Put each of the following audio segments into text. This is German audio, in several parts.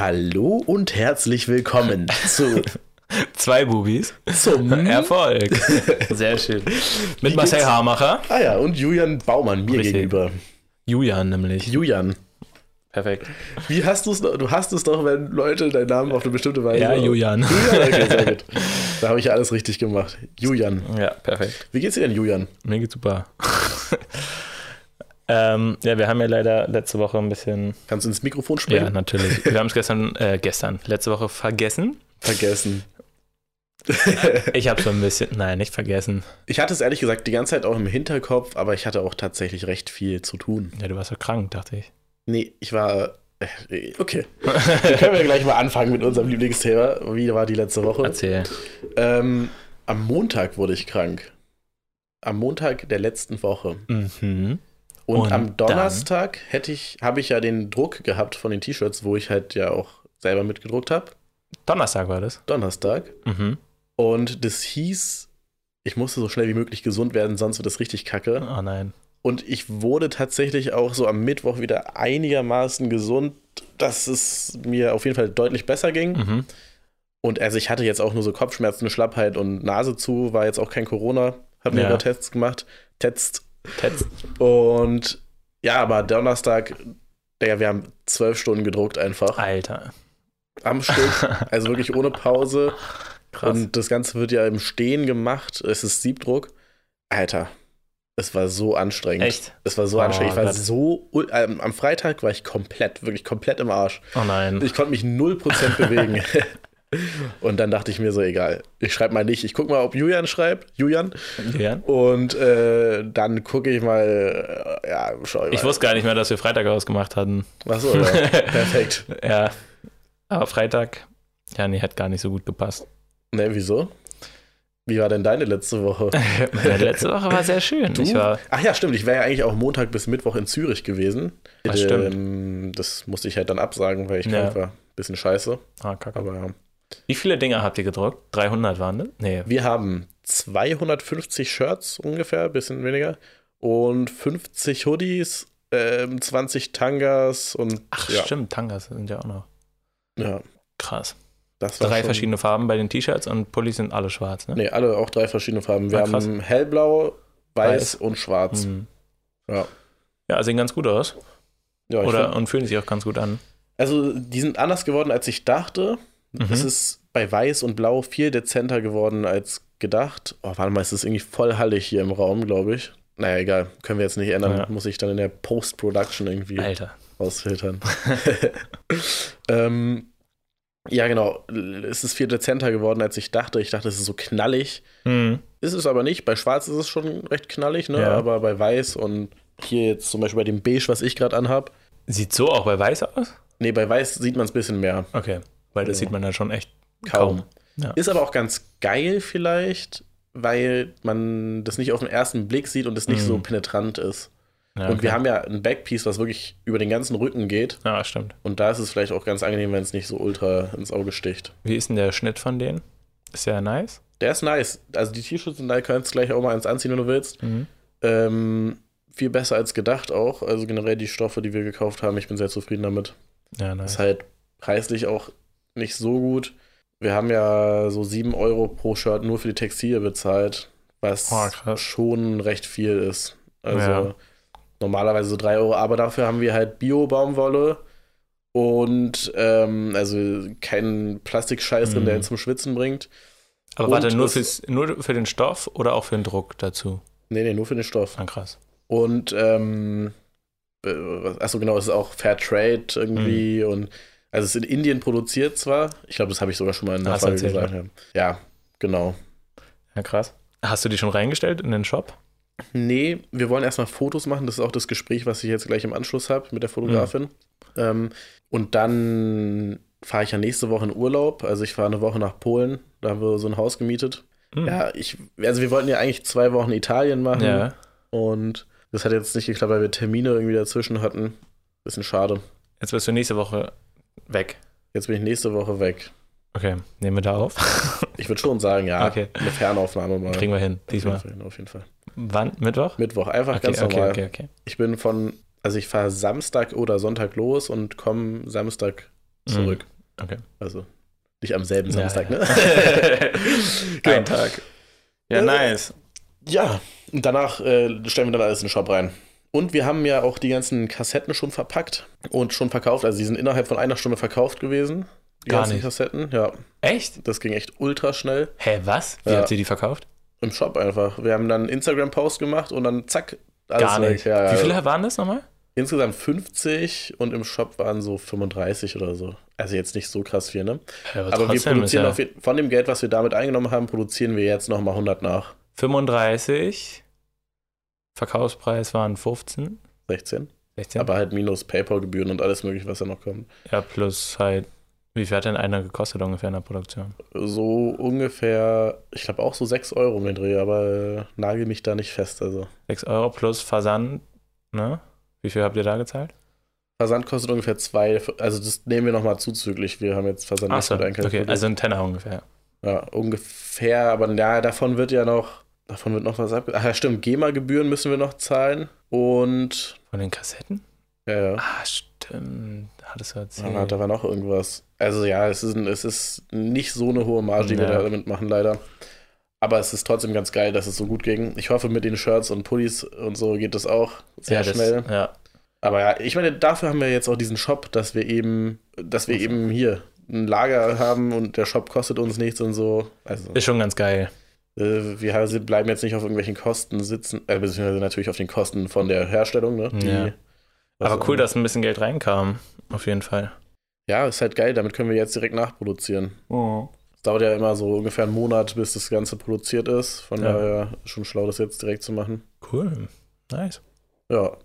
Hallo und herzlich willkommen zu Zwei Bubis zum Erfolg. Sehr schön. Mit Marcel? Hamacher. Ah ja, und Julian Baumann mir Richtig. gegenüber. Julian nämlich. Julian, Perfekt. wie hast du es noch? Du hast es doch, wenn Leute deinen Namen auf eine bestimmte Weise. Ja, Julian. Julian, okay, sehr gut. Da habe ich ja alles richtig gemacht. Julian. Ja, perfekt. Wie geht's dir denn, Julian? Mir geht's super. Ähm, ja, wir haben ja leider letzte Woche ein bisschen. Kannst du ins Mikrofon Ja, sprechen? natürlich. Wir haben es gestern, äh, gestern, letzte Woche vergessen. Vergessen. Ich habe so ein bisschen, nein, nicht vergessen. Ich hatte es ehrlich gesagt die ganze Zeit auch im Hinterkopf, aber ich hatte auch tatsächlich recht viel zu tun. Ja, du warst ja krank, dachte ich. Nee, ich war. äh, Okay. Dann können wir gleich mal anfangen mit unserem Lieblingsthema. Wie war die letzte Woche? Erzähl. Ähm, am Montag wurde ich krank. Am Montag der letzten Woche. Mhm. Und, Und am Donnerstag hätte ich, habe ich ja den Druck gehabt von den T-Shirts, wo ich halt ja auch selber mitgedruckt habe. Donnerstag war das. Donnerstag. Mhm. Und das hieß, ich musste so schnell wie möglich gesund werden, sonst wird das richtig kacke. Oh nein. Und ich wurde tatsächlich auch so am Mittwoch wieder einigermaßen gesund, dass es mir auf jeden Fall deutlich besser ging. Mhm. Und also ich hatte jetzt auch nur so Kopfschmerzen, Schlappheit und Nase zu, war jetzt auch kein Corona, hab mir Ja. aber Tests gemacht. Tests. Tetz. Und ja, aber Donnerstag, Digga, wir haben zwölf Stunden gedruckt einfach Alter. am Stück, also wirklich ohne Pause. Krass. Und das Ganze wird ja im Stehen gemacht. Es ist Siebdruck. Alter, es war so anstrengend. Echt? Es war so Oh anstrengend. Ich war Gott. so. am Freitag war ich komplett, wirklich komplett im Arsch. Oh nein. Ich konnte mich 0% bewegen. Und dann dachte ich mir so, egal. Ich schreibe mal nicht. Ich gucke mal, ob Julian schreibt. Julian. Julian? Und äh, dann gucke ich mal. Äh, ja, schau ich mal. Ich wusste gar nicht mehr, dass wir Freitag ausgemacht hatten. Achso, ja. Perfekt. Ja. Aber Freitag, ja, nee, hat gar nicht so gut gepasst. Ne, wieso? Wie war denn deine letzte Woche? Meine letzte Woche war sehr schön. Du? Ich war, Ach ja, stimmt. Ich wäre ja eigentlich auch Montag bis Mittwoch in Zürich gewesen. Das stimmt. Ähm, das musste ich halt dann absagen, weil ich Ja. krank war. Bisschen scheiße. ah, kacke. Aber ja. Wie viele Dinge habt ihr gedruckt? 300 waren das? Nee. Wir haben 250 Shirts ungefähr, bisschen weniger. Und 50 Hoodies, ähm, 20 Tangas und Ach, ja, stimmt, Tangas sind ja auch noch. ja, Krass. das war Drei verschiedene Farben bei den T-Shirts und Pullis sind alle schwarz, ne? Nee, alle auch drei verschiedene Farben. Wir Ah, haben hellblau, weiß, Weiß. und schwarz. Mhm. Ja. Ja, sehen ganz gut aus. Ja, ich Oder find, und fühlen sich auch ganz gut an. also die sind anders geworden, als ich dachte. Mhm. Es ist bei Weiß und Blau viel dezenter geworden als gedacht. Oh, warte mal, es ist irgendwie voll hallig hier im Raum, glaube ich. Naja, egal. Können wir jetzt nicht ändern. Ja. Muss ich dann in der Post-Production irgendwie Alter. rausfiltern. ähm, ja, genau. Es ist viel dezenter geworden, als ich dachte. Ich dachte, es ist so knallig. Mhm. Ist es aber nicht. Bei Schwarz ist es schon recht knallig, ne? Ja. Aber bei Weiß und hier jetzt zum Beispiel bei dem Beige, was ich gerade anhab. Sieht so auch bei Weiß aus? Nee, bei Weiß sieht man es ein bisschen mehr. Okay. Weil das Ja. sieht man dann schon echt Kaum. kaum. Ja. Ist aber auch ganz geil vielleicht, weil man das nicht auf den ersten Blick sieht und es nicht Mhm. so penetrant ist. Ja, Und okay. wir haben ja ein Backpiece, was wirklich über den ganzen Rücken geht. Ja, stimmt. Und da ist es vielleicht auch ganz angenehm, wenn es nicht so ultra ins Auge sticht. Wie ist denn der Schnitt von denen? Ist der nice? Der ist nice. Also die T-Shirts sind da, kannst du gleich auch mal eins anziehen, wenn du willst. Mhm. Ähm, viel besser als gedacht auch. Also generell die Stoffe, die wir gekauft haben, ich bin sehr zufrieden damit. Ja, nice. Ist halt preislich auch nicht so gut. Wir haben ja so 7 Euro pro Shirt nur für die Textilie bezahlt, was Oh, schon recht viel ist. Also Ja. normalerweise so 3 Euro, aber dafür haben wir halt Bio-Baumwolle und ähm, also keinen Plastikscheiß drin, Mhm. der ihn zum Schwitzen bringt. Aber Und warte, nur, fürs, nur für den Stoff oder auch für den Druck dazu? Nee, nee, nur für den Stoff. Ah, krass. Und ähm, äh, achso, genau, es ist auch Fair Trade irgendwie Mhm. und also es ist in Indien produziert zwar. Ich glaube, das habe ich sogar schon mal in der Hast Folge gesagt. Ja. ja, genau. Ja, krass. Hast du die schon reingestellt in den Shop? Nee, wir wollen erstmal Fotos machen. Das ist auch das Gespräch, was ich jetzt gleich im Anschluss habe mit der Fotografin. Ähm, und dann fahre ich ja nächste Woche in Urlaub. Also ich fahre eine Woche nach Polen. Da haben wir so ein Haus gemietet. Mhm. Ja, ich, also wir wollten ja eigentlich zwei Wochen Italien machen. Ja. Und das hat jetzt nicht geklappt, weil wir Termine irgendwie dazwischen hatten. Bisschen schade. Jetzt bist du nächste Woche weg. Jetzt bin ich nächste Woche weg. Okay, nehmen wir da auf. Ich würde schon sagen, ja, Okay. eine Fernaufnahme mal. Kriegen wir hin, Auf jeden diesmal. Fall, Auf jeden Fall. Wann? Mittwoch? Mittwoch, einfach Okay, ganz okay, normal. okay, okay. Ich bin von, also ich fahre Samstag oder Sonntag los und komme Samstag zurück. Mhm. Okay. Also nicht am selben Samstag, ja. ne? Ein Tag. Ja, Äh, nice. Ja, und danach äh, stellen wir dann alles in den Shop rein. Und wir haben ja auch die ganzen Kassetten schon verpackt und schon verkauft. Also die sind innerhalb von einer Stunde verkauft gewesen. Die Gar ganzen nicht. Kassetten, ja. Echt? Das ging echt ultra schnell. Hä, was? Wie Ja. habt ihr die verkauft? Im Shop einfach. Wir haben dann einen Instagram-Post gemacht und dann zack, alles Gar nicht. Ja. Wie viele waren das nochmal? Insgesamt 50 und im Shop waren so 35 oder so. Also jetzt nicht so krass viel, ne? Ja, Aber wir trotzdem ist produzieren ja von dem Geld, was wir damit eingenommen haben, produzieren wir jetzt nochmal 100 nach. 35. Verkaufspreis waren 15. 16. 16. Aber halt minus PayPal-Gebühren und alles mögliche, was da noch kommt. ja, plus halt, wie viel hat denn einer gekostet ungefähr in der Produktion? So ungefähr, ich glaube auch so 6 Euro um den Dreh, aber äh, nagel mich da nicht fest. Also 6 Euro plus Versand, ne? Wie viel habt ihr da gezahlt? Versand kostet ungefähr 2, also das nehmen wir nochmal zuzüglich. Wir haben jetzt Versand Achso, mit einkalkuliert. okay, also ein Tenner ungefähr. Ja, ungefähr, aber ja, davon wird ja noch, davon wird noch was ab. Ach ja, stimmt, GEMA-Gebühren müssen wir noch zahlen. Und, Von den Kassetten? ja, ja, Ah, stimmt. Hattest du erzählt. ja, da war noch irgendwas. Also ja, es ist, es ist nicht so eine hohe Marge, die wir Ja. da damit machen, leider. Aber es ist trotzdem ganz geil, dass es so gut ging. Ich hoffe, mit den Shirts und Pullis und so geht das auch sehr ja, das, schnell. Ja, Aber ja, ich meine, dafür haben wir jetzt auch diesen Shop, dass wir eben, dass wir Also. eben hier ein Lager haben und der Shop kostet uns nichts und so. Also ist schon ganz geil. Äh, wir bleiben jetzt nicht auf irgendwelchen Kosten sitzen, äh, beziehungsweise natürlich auf den Kosten von der Herstellung. Ne? Ja. Aber auch- cool, dass ein bisschen Geld reinkam. Auf jeden Fall. Ja, ist halt geil, damit können wir jetzt direkt nachproduzieren. Oh. Es dauert ja immer so ungefähr einen Monat, bis das Ganze produziert ist. Von Ja. daher schon schlau, das jetzt direkt zu machen. Cool. Nice. Ja,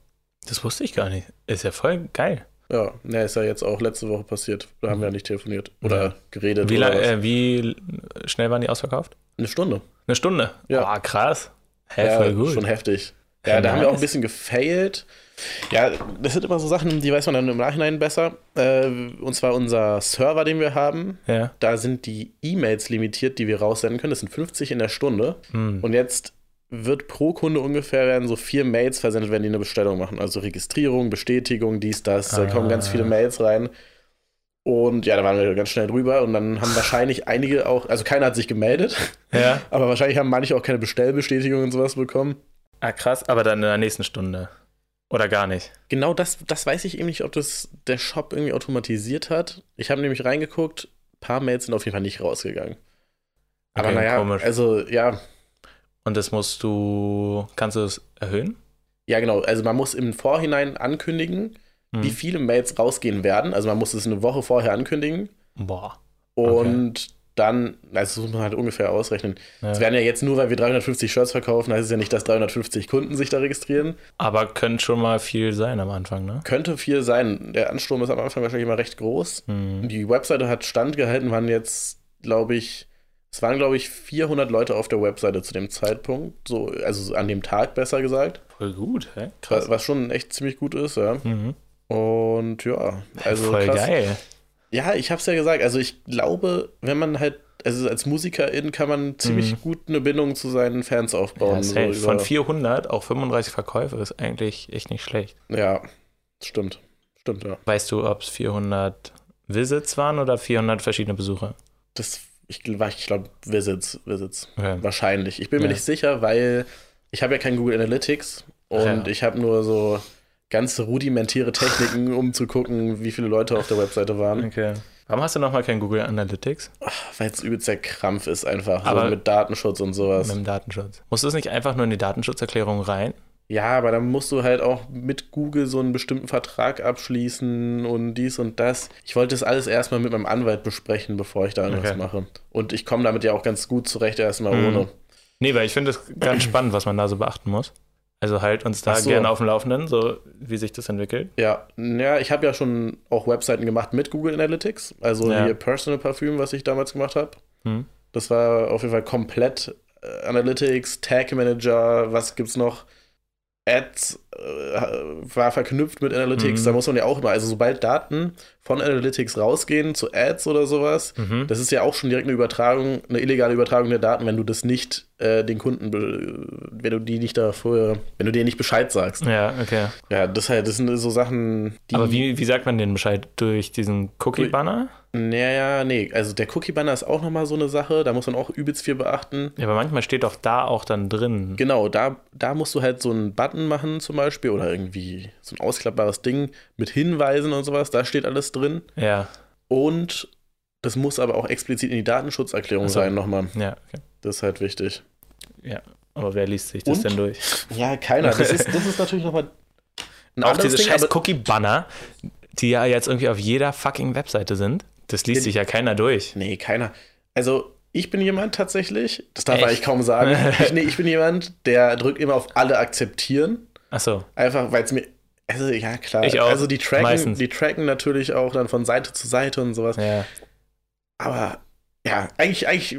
Das wusste ich gar nicht. Ist ja voll geil. Ja, ne, ist ja jetzt auch letzte Woche passiert. Da haben wir ja nicht telefoniert oder Ja. geredet. Wie, oder äh, wie schnell waren die ausverkauft? Eine Stunde. Eine Stunde. Ja. Oh, krass. Hä, ja, voll gut. schon heftig. Ja, Ja, da haben wir auch ein nice. bisschen gefailt. Ja, das sind immer so Sachen, die weiß man dann im Nachhinein besser. Äh, und zwar unser Server, den wir haben, Ja. da sind die E-Mails limitiert, die wir raussenden können. Das sind 50 in der Stunde. Hm. Und jetzt wird pro Kunde ungefähr werden so vier Mails versendet, wenn die eine Bestellung machen. Also Registrierung, Bestätigung, dies, das. Da Ah. kommen ganz viele Mails rein. Und ja, da waren wir ganz schnell drüber. Und dann haben wahrscheinlich einige auch, also keiner hat sich gemeldet, Ja. aber wahrscheinlich haben manche auch keine Bestellbestätigung und sowas bekommen. Ah, krass. Aber dann in der nächsten Stunde. Oder gar nicht. Genau das, das weiß ich eben nicht, ob das der Shop irgendwie automatisiert hat. Ich habe nämlich reingeguckt, ein paar Mails sind auf jeden Fall nicht rausgegangen. Aber Okay, naja, komisch. also ja, Und das musst du. Kannst du es erhöhen? ja genau, also man muss im Vorhinein ankündigen, Hm. wie viele Mails rausgehen werden. Also man muss es eine Woche vorher ankündigen Boah. und dann, also das muss man halt ungefähr ausrechnen. Ja. Es werden ja jetzt nur, weil wir 350 Shirts verkaufen, heißt es ja nicht, dass 350 Kunden sich da registrieren. Aber könnte schon mal viel sein am Anfang, ne? Könnte viel sein. Der Ansturm ist am Anfang wahrscheinlich immer recht groß. Hm. Die Webseite hat standgehalten, waren jetzt, glaube ich, es waren, glaube ich, 400 Leute auf der Webseite zu dem Zeitpunkt, so, also an dem Tag besser gesagt, Voll gut, hä? was, was schon echt ziemlich gut ist, ja. Mhm. Und ja, also Voll krass. geil. Ja, ich hab's ja gesagt, also ich glaube, wenn man halt, also als Musikerin kann man ziemlich Mhm. gut eine Bindung zu seinen Fans aufbauen. Ja, so Von 400 auch 35 Verkäufe ist eigentlich echt nicht schlecht. ja, stimmt. Stimmt, ja. Weißt du, ob es 400 Visits waren oder 400 verschiedene Besucher? Das, ich, ich glaube, Visits, Visits. Okay. Wahrscheinlich. Ich bin mir Ja. nicht sicher, weil ich habe ja kein Google Analytics und Ja. ich habe nur so ganz rudimentäre Techniken, um zu gucken, wie viele Leute auf der Webseite waren. Okay. Warum hast du nochmal kein Google Analytics Weil es übelst der Krampf ist einfach, Aber- so mit Datenschutz und sowas. mit dem Datenschutz? Musst du es nicht einfach nur in die Datenschutzerklärung rein? Ja, aber dann musst du halt auch mit Google so einen bestimmten Vertrag abschließen und dies und das. Ich wollte das alles erstmal mit meinem Anwalt besprechen, bevor ich da irgendwas Okay. mache. Und ich komme damit ja auch ganz gut zurecht erstmal Mhm. ohne. Nee, weil ich finde es ganz spannend, was man da so beachten muss. Also halt uns da so. gerne auf dem Laufenden, so wie sich das entwickelt. Ja, ja, ich habe ja schon auch Webseiten gemacht mit Google Analytics, also Ja. hier Personal Parfüm, was ich damals gemacht habe. Hm. Das war auf jeden Fall komplett äh, Analytics, Tag Manager, was gibt's noch? Ads, war verknüpft mit Analytics. Mhm. Da muss man ja auch immer, also sobald Daten von Analytics rausgehen zu Ads oder sowas, Mhm. das ist ja auch schon direkt eine Übertragung, eine illegale Übertragung der Daten, wenn du das nicht äh, den Kunden, wenn du die nicht davor, wenn du denen nicht Bescheid sagst. Ja, okay. Ja, das, halt, das sind so Sachen, die. Aber wie, wie sagt man den Bescheid? Durch diesen Cookie-Banner? Naja, nee, also der Cookie-Banner ist auch nochmal so eine Sache, da muss man auch übelst viel beachten. Ja, aber manchmal steht doch da auch dann drin. Genau, da, da musst du halt so einen Button machen zum Beispiel oder irgendwie so ein ausklappbares Ding mit Hinweisen und sowas, da steht alles drin. Ja, Und das muss aber auch explizit in die Datenschutzerklärung Ach so. sein nochmal. ja, okay. Das ist halt wichtig. Ja. Aber wer liest sich das Und? denn durch? Ja, keiner. Das ist, das ist natürlich nochmal ein Auch diese Ding, scheiß Cookie-Banner, die ja jetzt irgendwie auf jeder fucking Webseite sind. Das liest sich ja keiner durch. Nee, keiner. Also, ich bin jemand tatsächlich, das darf Echt? eigentlich kaum sagen. ich, nee, ich bin jemand, der drückt immer auf alle akzeptieren. Achso. Einfach, weil es mir. Also, ja, klar. Ich auch, Also, die tracken, meistens. die tracken natürlich auch dann von Seite zu Seite und sowas. Ja. Aber, ja, eigentlich, eigentlich,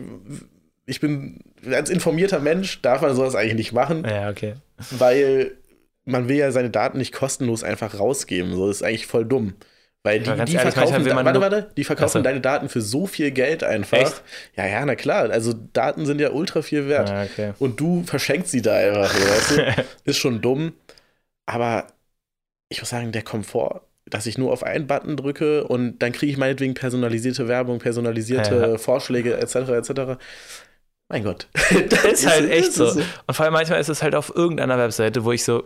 ich bin, als informierter Mensch darf man sowas eigentlich nicht machen, Ja, okay. weil man will ja seine Daten nicht kostenlos einfach rausgeben. So, das ist eigentlich voll dumm. Weil die, die ehrlich, verkaufen, da, man warte, warte, die verkaufen so. deine Daten für so viel Geld einfach. Echt? Ja, ja, na klar. Also Daten sind ja ultra viel wert. Ja, okay. Und du verschenkst sie da einfach, so, weißt du? Ist schon dumm. Aber ich muss sagen, der Komfort, dass ich nur auf einen Button drücke und dann kriege ich meinetwegen personalisierte Werbung, personalisierte Ja. Vorschläge etc. etc. Mein Gott. Das ist halt echt so. ist Und vor allem manchmal ist es halt auf irgendeiner Webseite, wo ich so,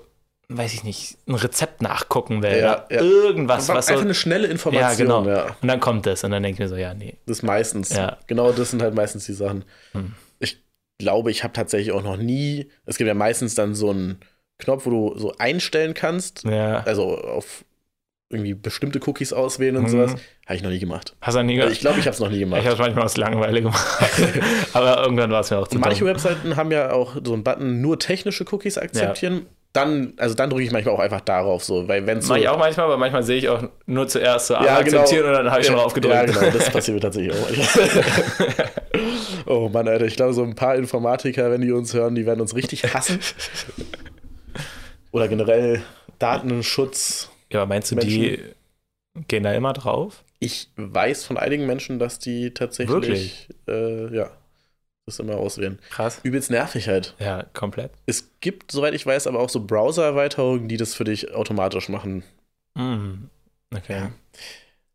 weiß ich nicht, ein Rezept nachgucken will. Ja, oder ja. Irgendwas, Einfach was so. eine schnelle Information. Ja, genau. ja. Und dann kommt das und dann denke ich mir so, ja, nee. Das ist meistens. Ja. Genau das sind halt meistens die Sachen. Hm. Ich glaube, ich habe tatsächlich auch noch nie. Es gibt ja meistens dann so einen Knopf, wo du so einstellen kannst. Ja. Also auf irgendwie bestimmte Cookies auswählen und Mhm. sowas. Habe ich noch nie gemacht. Hast du nie Also gehört? ich glaube, ich habe es noch nie Ich gemacht. habe es manchmal aus Langeweile gemacht. Aber irgendwann war es mir auch zu Manche dumm. Webseiten haben ja auch so einen Button, nur technische Cookies akzeptieren. Dann, also dann drücke ich manchmal auch einfach darauf so, weil wenn so. Mach ich auch manchmal, aber manchmal sehe ich auch nur zuerst so Ja, ah, genau. akzeptieren und dann habe ich schon Ja, drauf gedrückt. Ja, genau, das passiert mir tatsächlich auch. oh Mann, Alter, ich glaube, so ein paar Informatiker, wenn die uns hören, die werden uns richtig hassen. Oder generell Datenschutz. Ja, aber meinst du, die gehen da immer drauf? Ich weiß von einigen Menschen, dass die tatsächlich, äh, ja, das immer auswählen. Krass. Übelst nervig halt. Ja, komplett. Es gibt, soweit ich weiß, aber auch so Browser-Erweiterungen, die das für dich automatisch machen. Mhm. Okay. Ja.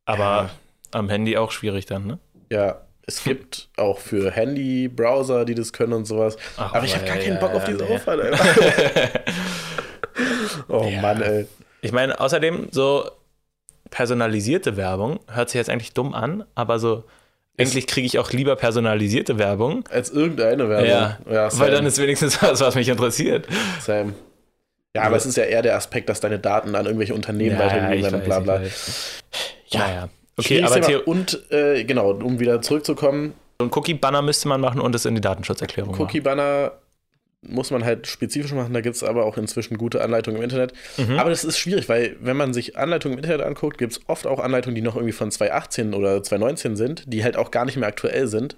Aber Ja. am Handy auch schwierig dann, ne? Ja, es gibt auch für Handy Browser, die das können und sowas. Ach, Aber ich habe gar ja, keinen Bock auf diese nee. Aufwand. Oh. Mann, ey. Ich meine, außerdem so personalisierte Werbung hört sich jetzt eigentlich dumm an, aber so eigentlich kriege ich auch lieber personalisierte Werbung. Als irgendeine Werbung. Ja, ja Weil dann ist wenigstens was, was mich interessiert. Sam. Ja, aber es ist ja eher der Aspekt, dass deine Daten an irgendwelche Unternehmen weitergegeben werden und bla bla. Ja, naja. Okay, aber. Theo und äh, genau, um wieder zurückzukommen, so ein Cookie-Banner müsste man machen und es in die Datenschutzerklärung. Cookie-Banner muss man halt spezifisch machen, da gibt es aber auch inzwischen gute Anleitungen im Internet. Mhm. Aber das ist schwierig, weil wenn man sich Anleitungen im Internet anguckt, gibt es oft auch Anleitungen, die noch irgendwie von 2018 oder 2019 sind, die halt auch gar nicht mehr aktuell sind.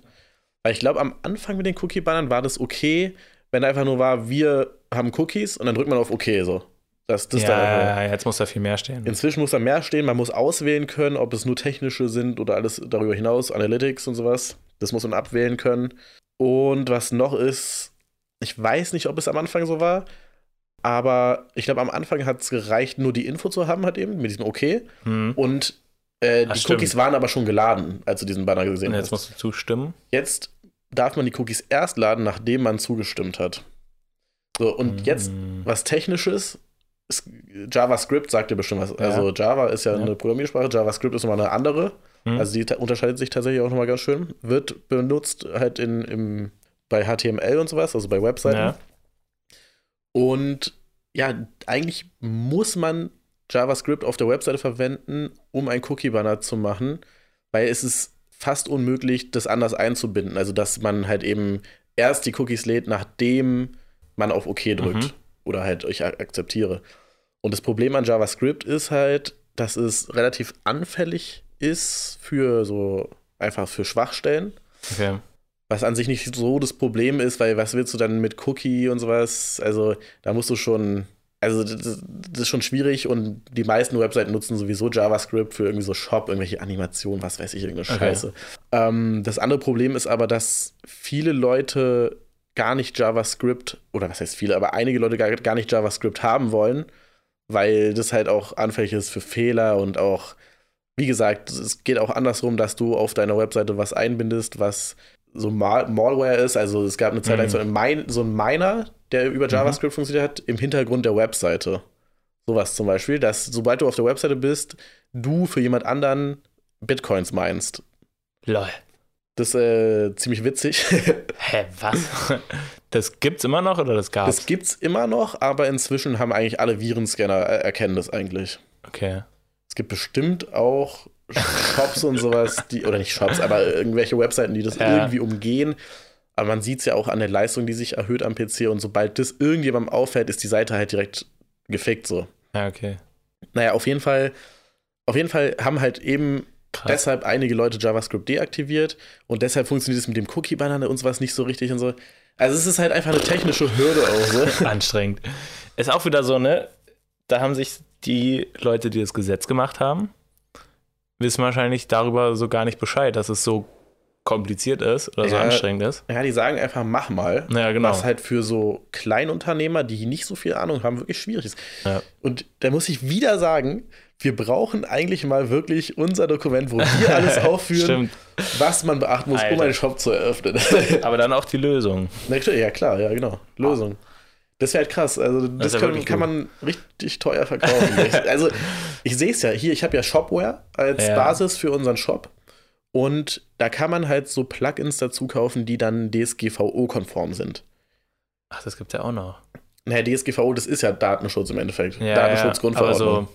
Weil ich glaube, am Anfang mit den Cookie-Bannern war das okay, wenn einfach nur war, wir haben Cookies und dann drückt man auf OK so. Das, das ja, ja, jetzt muss da viel mehr stehen. Inzwischen muss da mehr stehen, man muss auswählen können, ob es nur technische sind oder alles darüber hinaus, Analytics und sowas. Das muss man abwählen können. Und was noch ist, ich weiß nicht, ob es am Anfang so war, aber ich glaube, am Anfang hat es gereicht, nur die Info zu haben, halt eben, mit diesem OK. Hm. Und äh, Ach, die stimmt. Cookies waren aber schon geladen, als du diesen Banner gesehen hast. jetzt musst du zustimmen. Jetzt darf man die Cookies erst laden, nachdem man zugestimmt hat. So, und jetzt Hm. was Technisches. ist- JavaScript sagt dir bestimmt was. Also Java ist ja, Ja. eine Programmiersprache, JavaScript ist nochmal eine andere. Hm. Also die unterscheidet sich tatsächlich auch nochmal ganz schön. Wird benutzt halt in, im, bei HTML und sowas, also bei Webseiten. Ja. Und ja, eigentlich muss man JavaScript auf der Webseite verwenden, um einen Cookie-Banner zu machen, weil es ist fast unmöglich, das anders einzubinden. Also, dass man halt eben erst die Cookies lädt, nachdem man auf OK drückt Mhm. oder halt ich ak- akzeptiere. Und das Problem an JavaScript ist halt, dass es relativ anfällig ist für so einfach für Schwachstellen. Okay. Was an sich nicht so das Problem ist, weil was willst du dann mit Cookie und sowas? Also da musst du schon also das, das, ist schon schwierig und die meisten Webseiten nutzen sowieso JavaScript für irgendwie so Shop, irgendwelche Animationen, was weiß ich, irgendeine okay. Scheiße. Ähm, das andere Problem ist aber, dass viele Leute gar nicht JavaScript, oder was heißt viele, aber einige Leute gar, gar nicht JavaScript haben wollen, weil das halt auch anfällig ist für Fehler und auch, wie gesagt, es geht auch andersrum, dass du auf deiner Webseite was einbindest, was so Mal Malware ist. Also es gab eine Zeit lang mhm. so, ein Min so ein Miner, der über mhm. JavaScript mhm. funktioniert hat, im Hintergrund der Webseite. Sowas zum Beispiel, dass sobald du auf der Webseite bist, du für jemand anderen Bitcoins meinst. Lol. Das ist äh, ziemlich witzig. Hä, was? Das gibt's immer noch oder das gab's? Das gibt's immer noch, aber inzwischen haben eigentlich alle Virenscanner er erkennen das eigentlich. Okay. Es gibt bestimmt auch Shops und sowas, die, oder nicht Shops, aber irgendwelche Webseiten, die das ja. irgendwie umgehen. Aber man sieht es ja auch an der Leistung, die sich erhöht am PC und sobald das irgendjemandem auffällt, ist die Seite halt direkt gefickt so. Ja, okay. Naja, auf jeden Fall, auf jeden Fall haben halt eben Krass. Deshalb einige Leute JavaScript deaktiviert und deshalb funktioniert es mit dem Cookie-Banner und sowas nicht so richtig und so. Also es ist halt einfach eine technische Hürde auch so. Anstrengend. Ist auch wieder so, ne? Da haben sich die Leute, die das Gesetz gemacht haben, wissen wahrscheinlich darüber so gar nicht Bescheid, dass es so kompliziert ist oder ja, so anstrengend ist. Ja, die sagen einfach, mach mal. Ja, genau. Was halt für so Kleinunternehmer, die nicht so viel Ahnung haben, wirklich schwierig ist. Ja. Und da muss ich wieder sagen, wir brauchen eigentlich mal wirklich unser Dokument, wo wir alles aufführen, was man beachten muss, Alter. um einen Shop zu eröffnen. Aber dann auch die Lösung. Ja, klar, ja, genau. Lösung. Das wäre halt krass. Also, das, das kann, kann, man richtig teuer verkaufen. also, ich sehe es ja hier. Ich habe ja Shopware als ja. Basis für unseren Shop. Und da kann man halt so Plugins dazu kaufen, die dann DSGVO-konform sind. Ach, das gibt es ja auch noch. Naja, DSGVO, das ist ja Datenschutz im Endeffekt. Ja, Datenschutzgrundverordnung. Ja, so,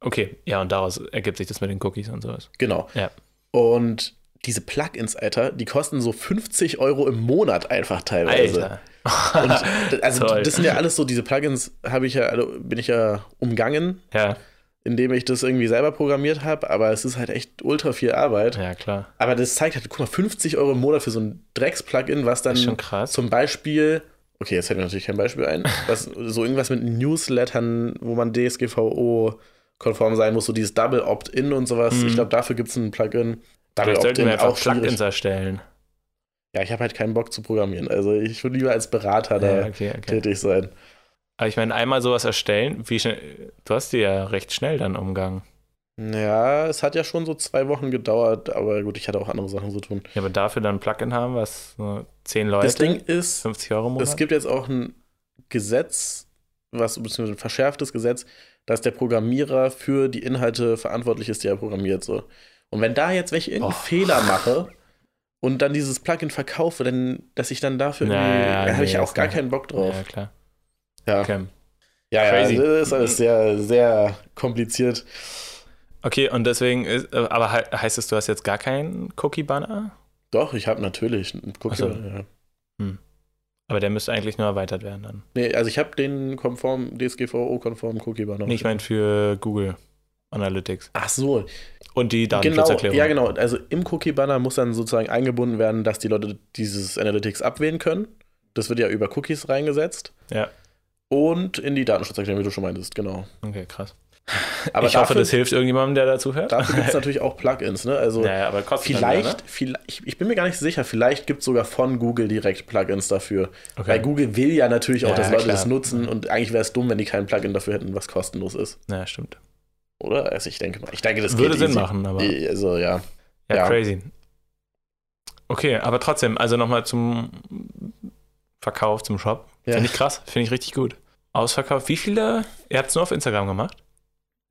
okay, ja, und daraus ergibt sich das mit den Cookies und sowas. Genau. Ja. Und diese Plugins, Alter, die kosten so 50 Euro im Monat einfach teilweise. Alter. Und also das sind ja alles so, diese Plugins habe ich ja, also bin ich ja umgangen. Ja indem ich das irgendwie selber programmiert habe, aber es ist halt echt ultra viel Arbeit. Ja, klar. Aber das zeigt halt, guck mal, 50 Euro im Monat für so ein Drecks-Plugin, was dann zum Beispiel, okay, jetzt fällt mir natürlich kein Beispiel ein, was so irgendwas mit Newslettern, wo man DSGVO-konform sein muss, so dieses Double Opt-in und sowas. Mhm. Ich glaube, dafür gibt es ein Plugin. Double Opt-in auch Plugins erstellen. Ja, ich habe halt keinen Bock zu programmieren. Also ich würde lieber als Berater da okay, okay. tätig sein. Aber ich meine, einmal sowas erstellen, wie schnell, du hast dir ja recht schnell dann umgangen. Ja, es hat ja schon so zwei Wochen gedauert, aber gut, ich hatte auch andere Sachen zu tun. Ja, aber dafür dann ein Plugin haben, was nur 10 Leute, das Ding ist, 50 Euro im Monat? Es gibt jetzt auch ein Gesetz, was beziehungsweise ein verschärftes Gesetz, dass der Programmierer für die Inhalte verantwortlich ist, die er programmiert. So. Und wenn da jetzt welche irgendeinen oh. Fehler mache und dann dieses Plugin verkaufe, dann, dass ich dann dafür irgendwie, naja, da habe ich ja auch gar keinen Bock drauf. Ja, klar. Ja. Okay. Ja, ja, Crazy. das ist alles sehr, sehr kompliziert. Okay, und deswegen, ist, aber heißt es, du hast jetzt gar keinen Cookie-Banner? Doch, ich habe natürlich einen Cookie-Banner, so. ja. hm. Aber der müsste eigentlich nur erweitert werden dann. Nee, also ich habe den konform, DSGVO-konform Cookie-Banner. Nee, ich meine für Google Analytics. Ach so. Und die Datenschutzerklärung. Genau, ja, genau. Also im Cookie-Banner muss dann sozusagen eingebunden werden, dass die Leute dieses Analytics abwählen können. Das wird ja über Cookies reingesetzt. Ja. Und in die Datenschutzerklärung, wie du schon meintest, genau. Okay, krass. Aber ich dafür, hoffe, das hilft irgendjemandem, der dazu hört. Dafür gibt es natürlich auch Plugins, ne? Also naja, aber vielleicht, mehr, ne? vielleicht, ich bin mir gar nicht sicher, vielleicht gibt es sogar von Google direkt Plugins dafür. Okay. Weil Google will ja natürlich auch, ja, dass Leute klar. das nutzen und eigentlich wäre es dumm, wenn die kein Plugin dafür hätten, was kostenlos ist. Ja, stimmt. Oder? Also ich denke mal, ich denke, das würde Sinn easy. machen, aber. Also ja. ja. Ja, crazy. Okay, aber trotzdem, also nochmal zum Verkauf, zum Shop. Ja. Finde ich krass, finde ich richtig gut. Ausverkauft. Wie viele? Ihr habt es nur auf Instagram gemacht?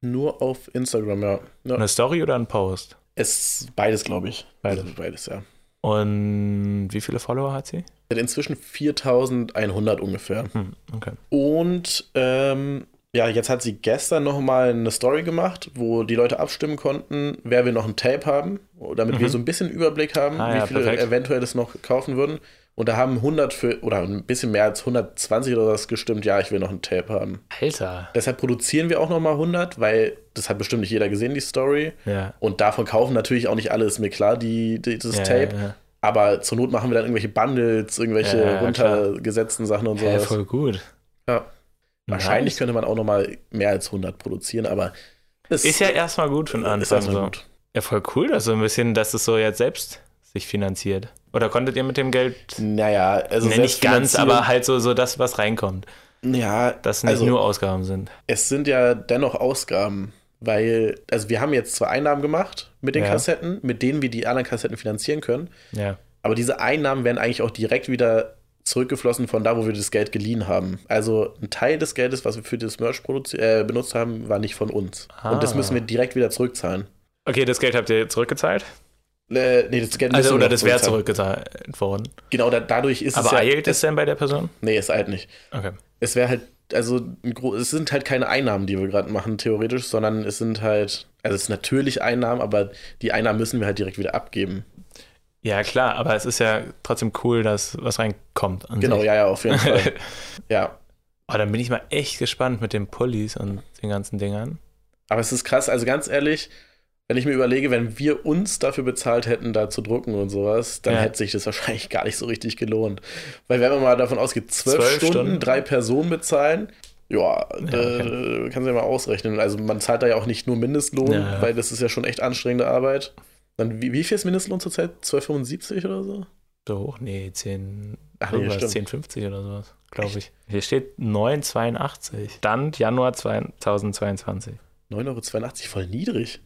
Nur auf Instagram, ja. ja. Eine Story oder ein Post? Es beides, glaube ich. Beides. Also beides, ja. Und wie viele Follower hat sie? Inzwischen 4100 ungefähr. Hm, okay. Und ähm, ja, jetzt hat sie gestern nochmal eine Story gemacht, wo die Leute abstimmen konnten, wer wir noch ein Tape haben, damit mhm. wir so ein bisschen Überblick haben, ah, wie ja, viele perfekt. eventuell das noch kaufen würden. Und da haben 100 für, oder ein bisschen mehr als 120 oder was gestimmt, ja, ich will noch ein Tape haben. Alter. Deshalb produzieren wir auch nochmal 100, weil das hat bestimmt nicht jeder gesehen, die Story. Ja. Und davon kaufen natürlich auch nicht alle, ist mir klar, die, die das ja, Tape. Ja, Aber zur Not machen wir dann irgendwelche Bundles, irgendwelche runtergesetzten Sachen und so. Ja, voll gut. Ja. Wahrscheinlich könnte man auch noch mal mehr als 100 produzieren, aber es ist ja erstmal gut für den Anfang. So. Gut. Ja, voll cool, dass so ein bisschen, dass es so jetzt selbst sich finanziert. Oder konntet ihr mit dem Geld? Naja, also nee, nicht ganz, aber halt so, so das, was reinkommt. Ja, dass nicht also, nur Ausgaben sind. Es sind ja dennoch Ausgaben, weil, also wir haben jetzt zwar Einnahmen gemacht mit den ja. Kassetten, mit denen wir die anderen Kassetten finanzieren können. Ja. Aber diese Einnahmen werden eigentlich auch direkt wieder zurückgeflossen von da, wo wir das Geld geliehen haben. Also ein Teil des Geldes, was wir für das Merch äh, benutzt haben, war nicht von uns. Ah. Und das müssen wir direkt wieder zurückzahlen. Okay, das Geld habt ihr zurückgezahlt? Äh, nee, das Geld Also, oder das wäre zurückgezahlt worden. Genau, da, dadurch ist Aber es. Aber eilt es denn bei der Person? Nee, es eilt nicht. Okay. Es wäre halt, also, es sind halt keine Einnahmen, die wir gerade machen, theoretisch, sondern es sind halt, also, es sind natürlich Einnahmen, aber die Einnahmen müssen wir halt direkt wieder abgeben. Ja, klar, aber es ist ja trotzdem cool, dass was reinkommt. Genau, sich. ja, ja, auf jeden Fall. ja. Aber dann bin ich mal echt gespannt mit den Pullis und den ganzen Dingern. Aber es ist krass, also ganz ehrlich, wenn ich mir überlege, wenn wir uns dafür bezahlt hätten, da zu drucken und sowas, dann ja. hätte sich das wahrscheinlich gar nicht so richtig gelohnt. Weil wenn man mal davon ausgeht, zwölf, Stunden, Stunden, drei Personen bezahlen, ja, ja okay. kann sich ja mal ausrechnen. Also man zahlt da ja auch nicht nur Mindestlohn, ja. weil das ist ja schon echt anstrengende Arbeit. Dann, wie, wie viel ist Mindestlohn zurzeit? 12,75 oder so? So hoch? Nee, 10, Ach, nee, 10,50 oder sowas, glaube ich. Hier steht 9,82. Stand Januar 2022. 9,82 Euro, voll niedrig.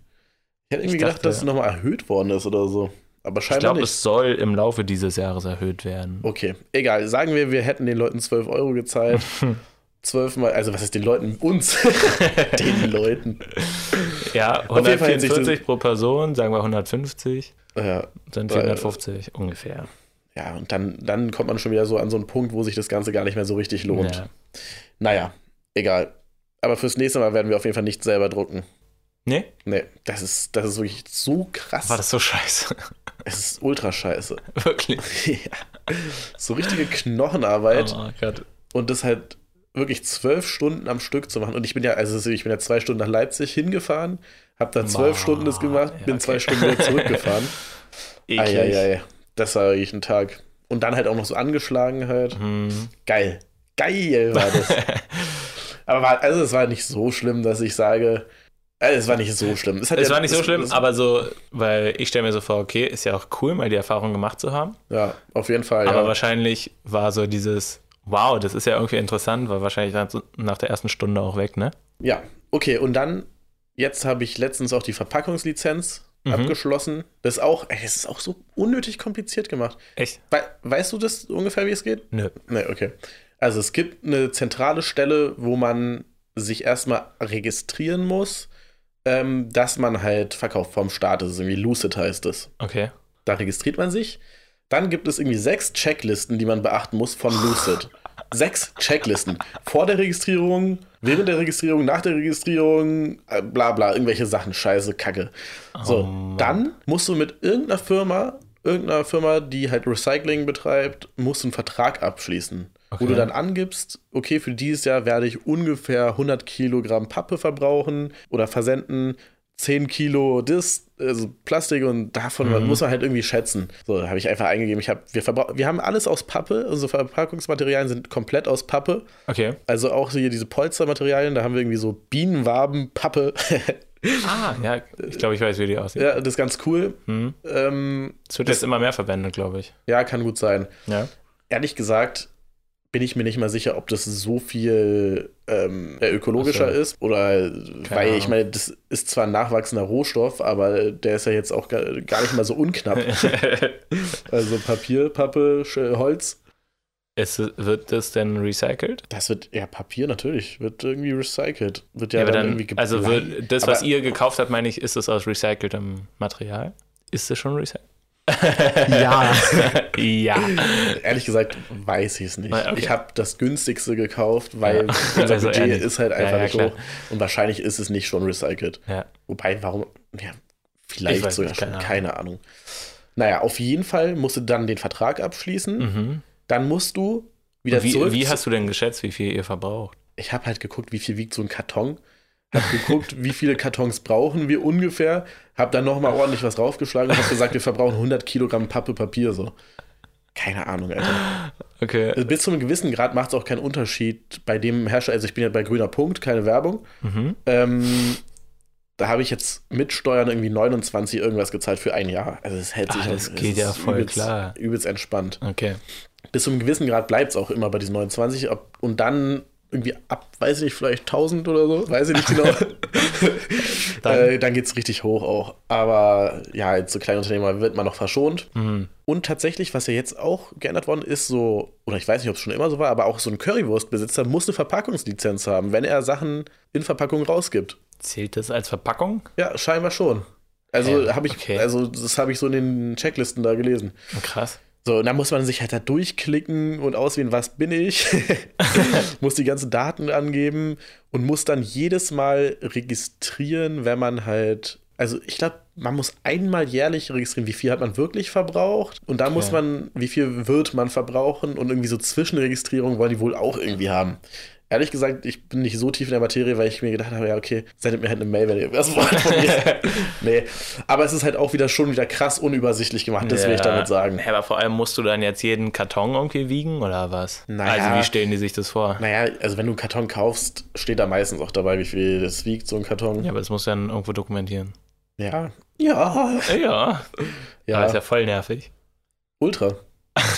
Ich hätte irgendwie ich dachte, gedacht, dass es nochmal erhöht worden ist oder so. Aber scheinbar ich glaube, es soll im Laufe dieses Jahres erhöht werden. Okay, egal. Sagen wir, wir hätten den Leuten 12 Euro gezahlt. Zwölfmal, also was ist den Leuten? Uns. den Leuten. Ja, 144 pro Person, sagen wir 150. Ja. Dann 450 weil, ungefähr. Ja, und dann, dann kommt man schon wieder so an so einen Punkt, wo sich das Ganze gar nicht mehr so richtig lohnt. Ja. Naja, egal. Aber fürs nächste Mal werden wir auf jeden Fall nicht selber drucken. Nee? Nee, das ist, das ist wirklich so krass. War das so scheiße? Es ist ultra scheiße. Wirklich? ja. So richtige Knochenarbeit. Oh Gott. Und das halt wirklich zwölf Stunden am Stück zu machen. Und ich bin ja, also ich bin ja zwei Stunden nach Leipzig hingefahren, habe da zwölf Stunden das gemacht, ja, bin okay. zwei Stunden wieder zurückgefahren. Eieiei, das war wirklich ein Tag. Und dann halt auch noch so angeschlagen halt. Hm. Geil. Geil war das. Aber war, also es war nicht so schlimm, dass ich sage, also es war nicht so schlimm. Es, es ja, war nicht so schlimm, aber so, weil ich stelle mir so vor, okay, ist ja auch cool, mal die Erfahrung gemacht zu haben. Ja, auf jeden Fall. Aber ja. wahrscheinlich war so dieses, wow, das ist ja irgendwie interessant, war wahrscheinlich nach der ersten Stunde auch weg, ne? Ja, okay, und dann, jetzt habe ich letztens auch die Verpackungslizenz mhm. abgeschlossen. Das ist auch, ey, das ist auch so unnötig kompliziert gemacht. Echt? We weißt du das ungefähr, wie es geht? Nö. Nee, okay. Also es gibt eine zentrale Stelle, wo man sich erstmal registrieren muss ähm, dass man halt verkauft vom Staat. Das ist irgendwie Lucid heißt es. Okay. Da registriert man sich. Dann gibt es irgendwie sechs Checklisten, die man beachten muss von Lucid. sechs Checklisten. Vor der Registrierung, während der Registrierung, nach der Registrierung, äh, bla bla, irgendwelche Sachen, Scheiße, Kacke. So, oh dann musst du mit irgendeiner Firma, irgendeiner Firma, die halt Recycling betreibt, musst du einen Vertrag abschließen. Okay. Wo du dann angibst, okay, für dieses Jahr werde ich ungefähr 100 Kilogramm Pappe verbrauchen oder versenden, 10 Kilo Dis, also Plastik und davon mhm. muss man halt irgendwie schätzen. So, habe ich einfach eingegeben, ich hab, wir, wir haben alles aus Pappe, unsere Verpackungsmaterialien sind komplett aus Pappe. Okay. Also auch hier diese Polstermaterialien, da haben wir irgendwie so Bienenwaben, Pappe. ah, ja, ich glaube, ich weiß, wie die aussehen. Ja, das ist ganz cool. Mhm. Ähm, das wird das, jetzt immer mehr verwendet, glaube ich. Ja, kann gut sein. Ja. Ehrlich gesagt, bin ich mir nicht mal sicher, ob das so viel ähm, ökologischer so. ist. Oder Keine weil Ahnung. ich meine, das ist zwar ein nachwachsender Rohstoff, aber der ist ja jetzt auch gar, gar nicht mal so unknapp. also Papier, Pappe, Holz. Es, wird das denn recycelt? Das wird, ja, Papier natürlich, wird irgendwie recycelt. Wird ja, ja dann, dann, irgendwie Also wird, das, was aber, ihr gekauft habt, meine ich, ist das aus recyceltem Material? Ist das schon recycelt? Ja. ja. Ehrlich gesagt weiß ich es nicht. Okay. Ich habe das günstigste gekauft, weil ja. unser also Budget ist halt einfach ja, ja, nicht hoch. Und wahrscheinlich ist es nicht schon recycelt. Wobei, warum? Ja, vielleicht sogar nicht, schon, keine, keine Ahnung. Naja, auf jeden Fall musst du dann den Vertrag abschließen. Mhm. Dann musst du wieder wie, zurück. Wie hast du denn geschätzt, wie viel ihr verbraucht? Ich habe halt geguckt, wie viel wiegt so ein Karton hab geguckt, wie viele Kartons brauchen wir ungefähr, hab dann nochmal ordentlich was draufgeschlagen und hab gesagt, wir verbrauchen 100 Kilogramm Pappe Papier so. Keine Ahnung, Alter. Okay. Also bis zu einem gewissen Grad macht es auch keinen Unterschied bei dem Hersteller. Also ich bin ja bei grüner Punkt, keine Werbung. Mhm. Ähm, da habe ich jetzt mit Steuern irgendwie 29 irgendwas gezahlt für ein Jahr. Also es hält sich Ah, auch- das geht ja voll übelst, klar. Übelst entspannt. Okay. Bis zu einem gewissen Grad bleibt es auch immer bei diesen 29. Ob, und dann irgendwie ab, weiß ich nicht, vielleicht 1000 oder so, weiß ich nicht genau. Dann- äh, dann geht es richtig hoch auch. Aber ja, als so Kleinunternehmer wird man noch verschont. Mhm. Und tatsächlich, was ja jetzt auch geändert worden ist, so, oder ich weiß nicht, ob es schon immer so war, aber auch so ein Currywurstbesitzer muss eine Verpackungslizenz haben, wenn er Sachen in Verpackungen rausgibt. Zählt das als Verpackung? Ja, scheinbar schon. Also Okay, habe ich, okay. also das habe ich so in den Checklisten da gelesen. Krass. So, und dann muss man sich halt da durchklicken und auswählen, was bin ich, muss die ganzen Daten angeben und muss dann jedes Mal registrieren, wenn man halt, also ich glaube, man muss einmal jährlich registrieren, wie viel hat man wirklich verbraucht und dann muss Okay. man, wie viel wird man verbrauchen und irgendwie so Zwischenregistrierung wollen die wohl auch irgendwie haben. Ehrlich gesagt, ich bin nicht so tief in der Materie, weil ich mir gedacht habe, ja, okay, sendet mir halt eine Mail, wenn ihr was wollt von mir. nee, aber es ist halt auch wieder schon wieder krass unübersichtlich gemacht, das will ich damit sagen. Ja, aber vor allem musst du dann jetzt jeden Karton irgendwie wiegen oder was? Naja. Also wie stellen die sich das vor? Naja, also wenn du einen Karton kaufst, steht da meistens auch dabei, wie viel das wiegt, so ein Karton. Ja, aber das musst du dann irgendwo dokumentieren. Ja. Ja. Ja, ja. Ja, Aber ist ja voll nervig. ultra.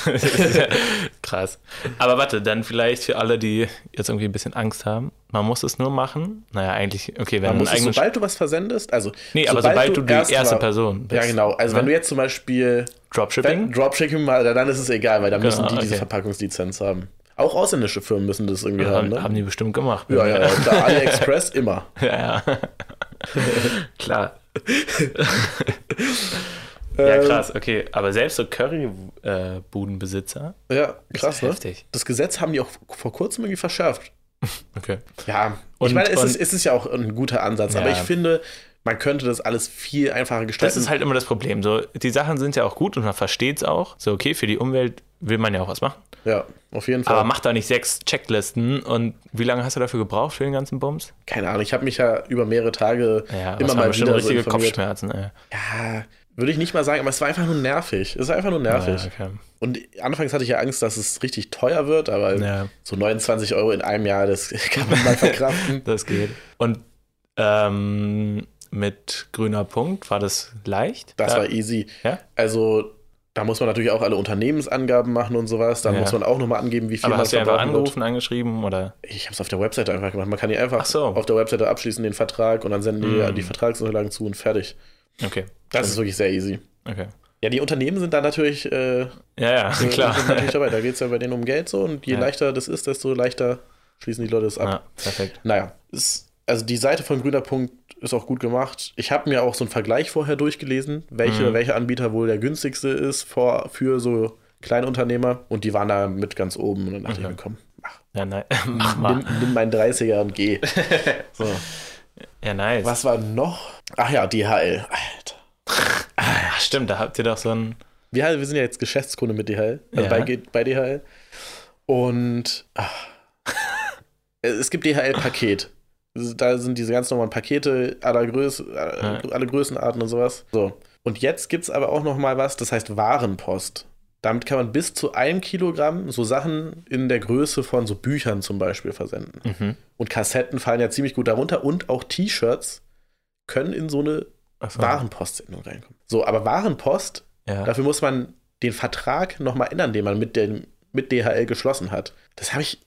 Ja Krass. Aber warte, dann vielleicht für alle, die jetzt irgendwie ein bisschen Angst haben, man muss es nur machen. Naja, eigentlich, okay, wenn Man muss es, sobald du was versendest, also nee, aber sobald du die erst erste mal- Person bist. Ja, genau. Also ne? wenn du jetzt zum Beispiel Dropshipping? wenn Dropshipping mal, dann ist es egal, weil dann müssen Genau, die diese okay. Verpackungslizenz haben. Auch ausländische Firmen müssen das irgendwie Ja, haben, ne? haben die bestimmt gemacht. ja, ja, ja. Da AliExpress immer. ja, ja. Klar. Ja, Ähm, krass, okay. Aber selbst so Currybudenbesitzer. Ja, krass, ne? heftig. Das Gesetz haben die auch vor kurzem irgendwie verschärft. Okay. Ja, Und- ich meine, es, und- ist, es ist ja auch ein guter Ansatz, Ja. aber ich finde, man könnte das alles viel einfacher gestalten. Das ist halt immer das Problem. So, die Sachen sind ja auch gut und man versteht es auch. So, okay, für die Umwelt will man ja auch was machen. Ja, auf jeden Fall. Aber mach da nicht sechs Checklisten und wie lange hast du dafür gebraucht für den ganzen Bums? Keine Ahnung, ich habe mich ja über mehrere Tage Ja, immer mal wieder so richtige informiert. Kopfschmerzen. Ey. Ja, würde ich nicht mal sagen, aber es war einfach nur nervig. Es war einfach nur nervig. Ja, okay. Und anfangs hatte ich ja Angst, dass es richtig teuer wird, aber Ja. so 29 Euro in einem Jahr, das kann man mal verkraften. Das geht. Und ähm, mit grüner Punkt war das leicht? Das Da- war easy. Ja? Also, da muss man natürlich auch alle Unternehmensangaben machen und sowas. Dann Ja. muss man auch nochmal angeben, wie viel Aber man hast du einfach verbrauchen wird. angerufen, angeschrieben oder? Ich habe es auf der Webseite einfach gemacht. Man kann die einfach Ach so. auf der Webseite abschließen, den Vertrag, und dann senden die Mm. die Vertragsunterlagen zu und fertig. Okay. Das ist wirklich sehr easy. Okay. Ja, die Unternehmen sind da natürlich, äh, Ja, ja, äh, klar. Natürlich dabei. Da geht es ja bei denen um Geld so und je Ja. leichter das ist, desto leichter schließen die Leute es ab. Ja, perfekt. Naja, ist, also die Seite von Grüner Punkt ist auch gut gemacht. Ich habe mir auch so einen Vergleich vorher durchgelesen, welche, Mhm. welcher Anbieter wohl der günstigste ist vor, für so Kleinunternehmer und die waren da mit ganz oben und dann dachte Okay. ich mir, komm, mach, Ja, nein. Mach mal. nimm, nimm meinen 30er und geh. So. Ja, nice. Was war noch? Ach ja, DHL. Stimmt, da habt ihr doch so ein. Wir, wir sind ja jetzt Geschäftskunde mit DHL, also Ja. bei, bei DHL. Und ach, es gibt DHL-Paket. Da sind diese ganz normalen Pakete aller, Größ, Ja. alle Größenarten und sowas. So. Und jetzt gibt es aber auch noch mal was, das heißt Warenpost. Damit kann man bis zu einem Kilogramm so Sachen in der Größe von so Büchern zum Beispiel versenden. Mhm. Und Kassetten fallen ja ziemlich gut darunter und auch T-Shirts können in so eine Achso. Warenpostsendung reinkommen. So, aber Warenpost Ja. Dafür muss man den Vertrag nochmal ändern, den man mit, dem, mit DHL geschlossen hat. Das habe ich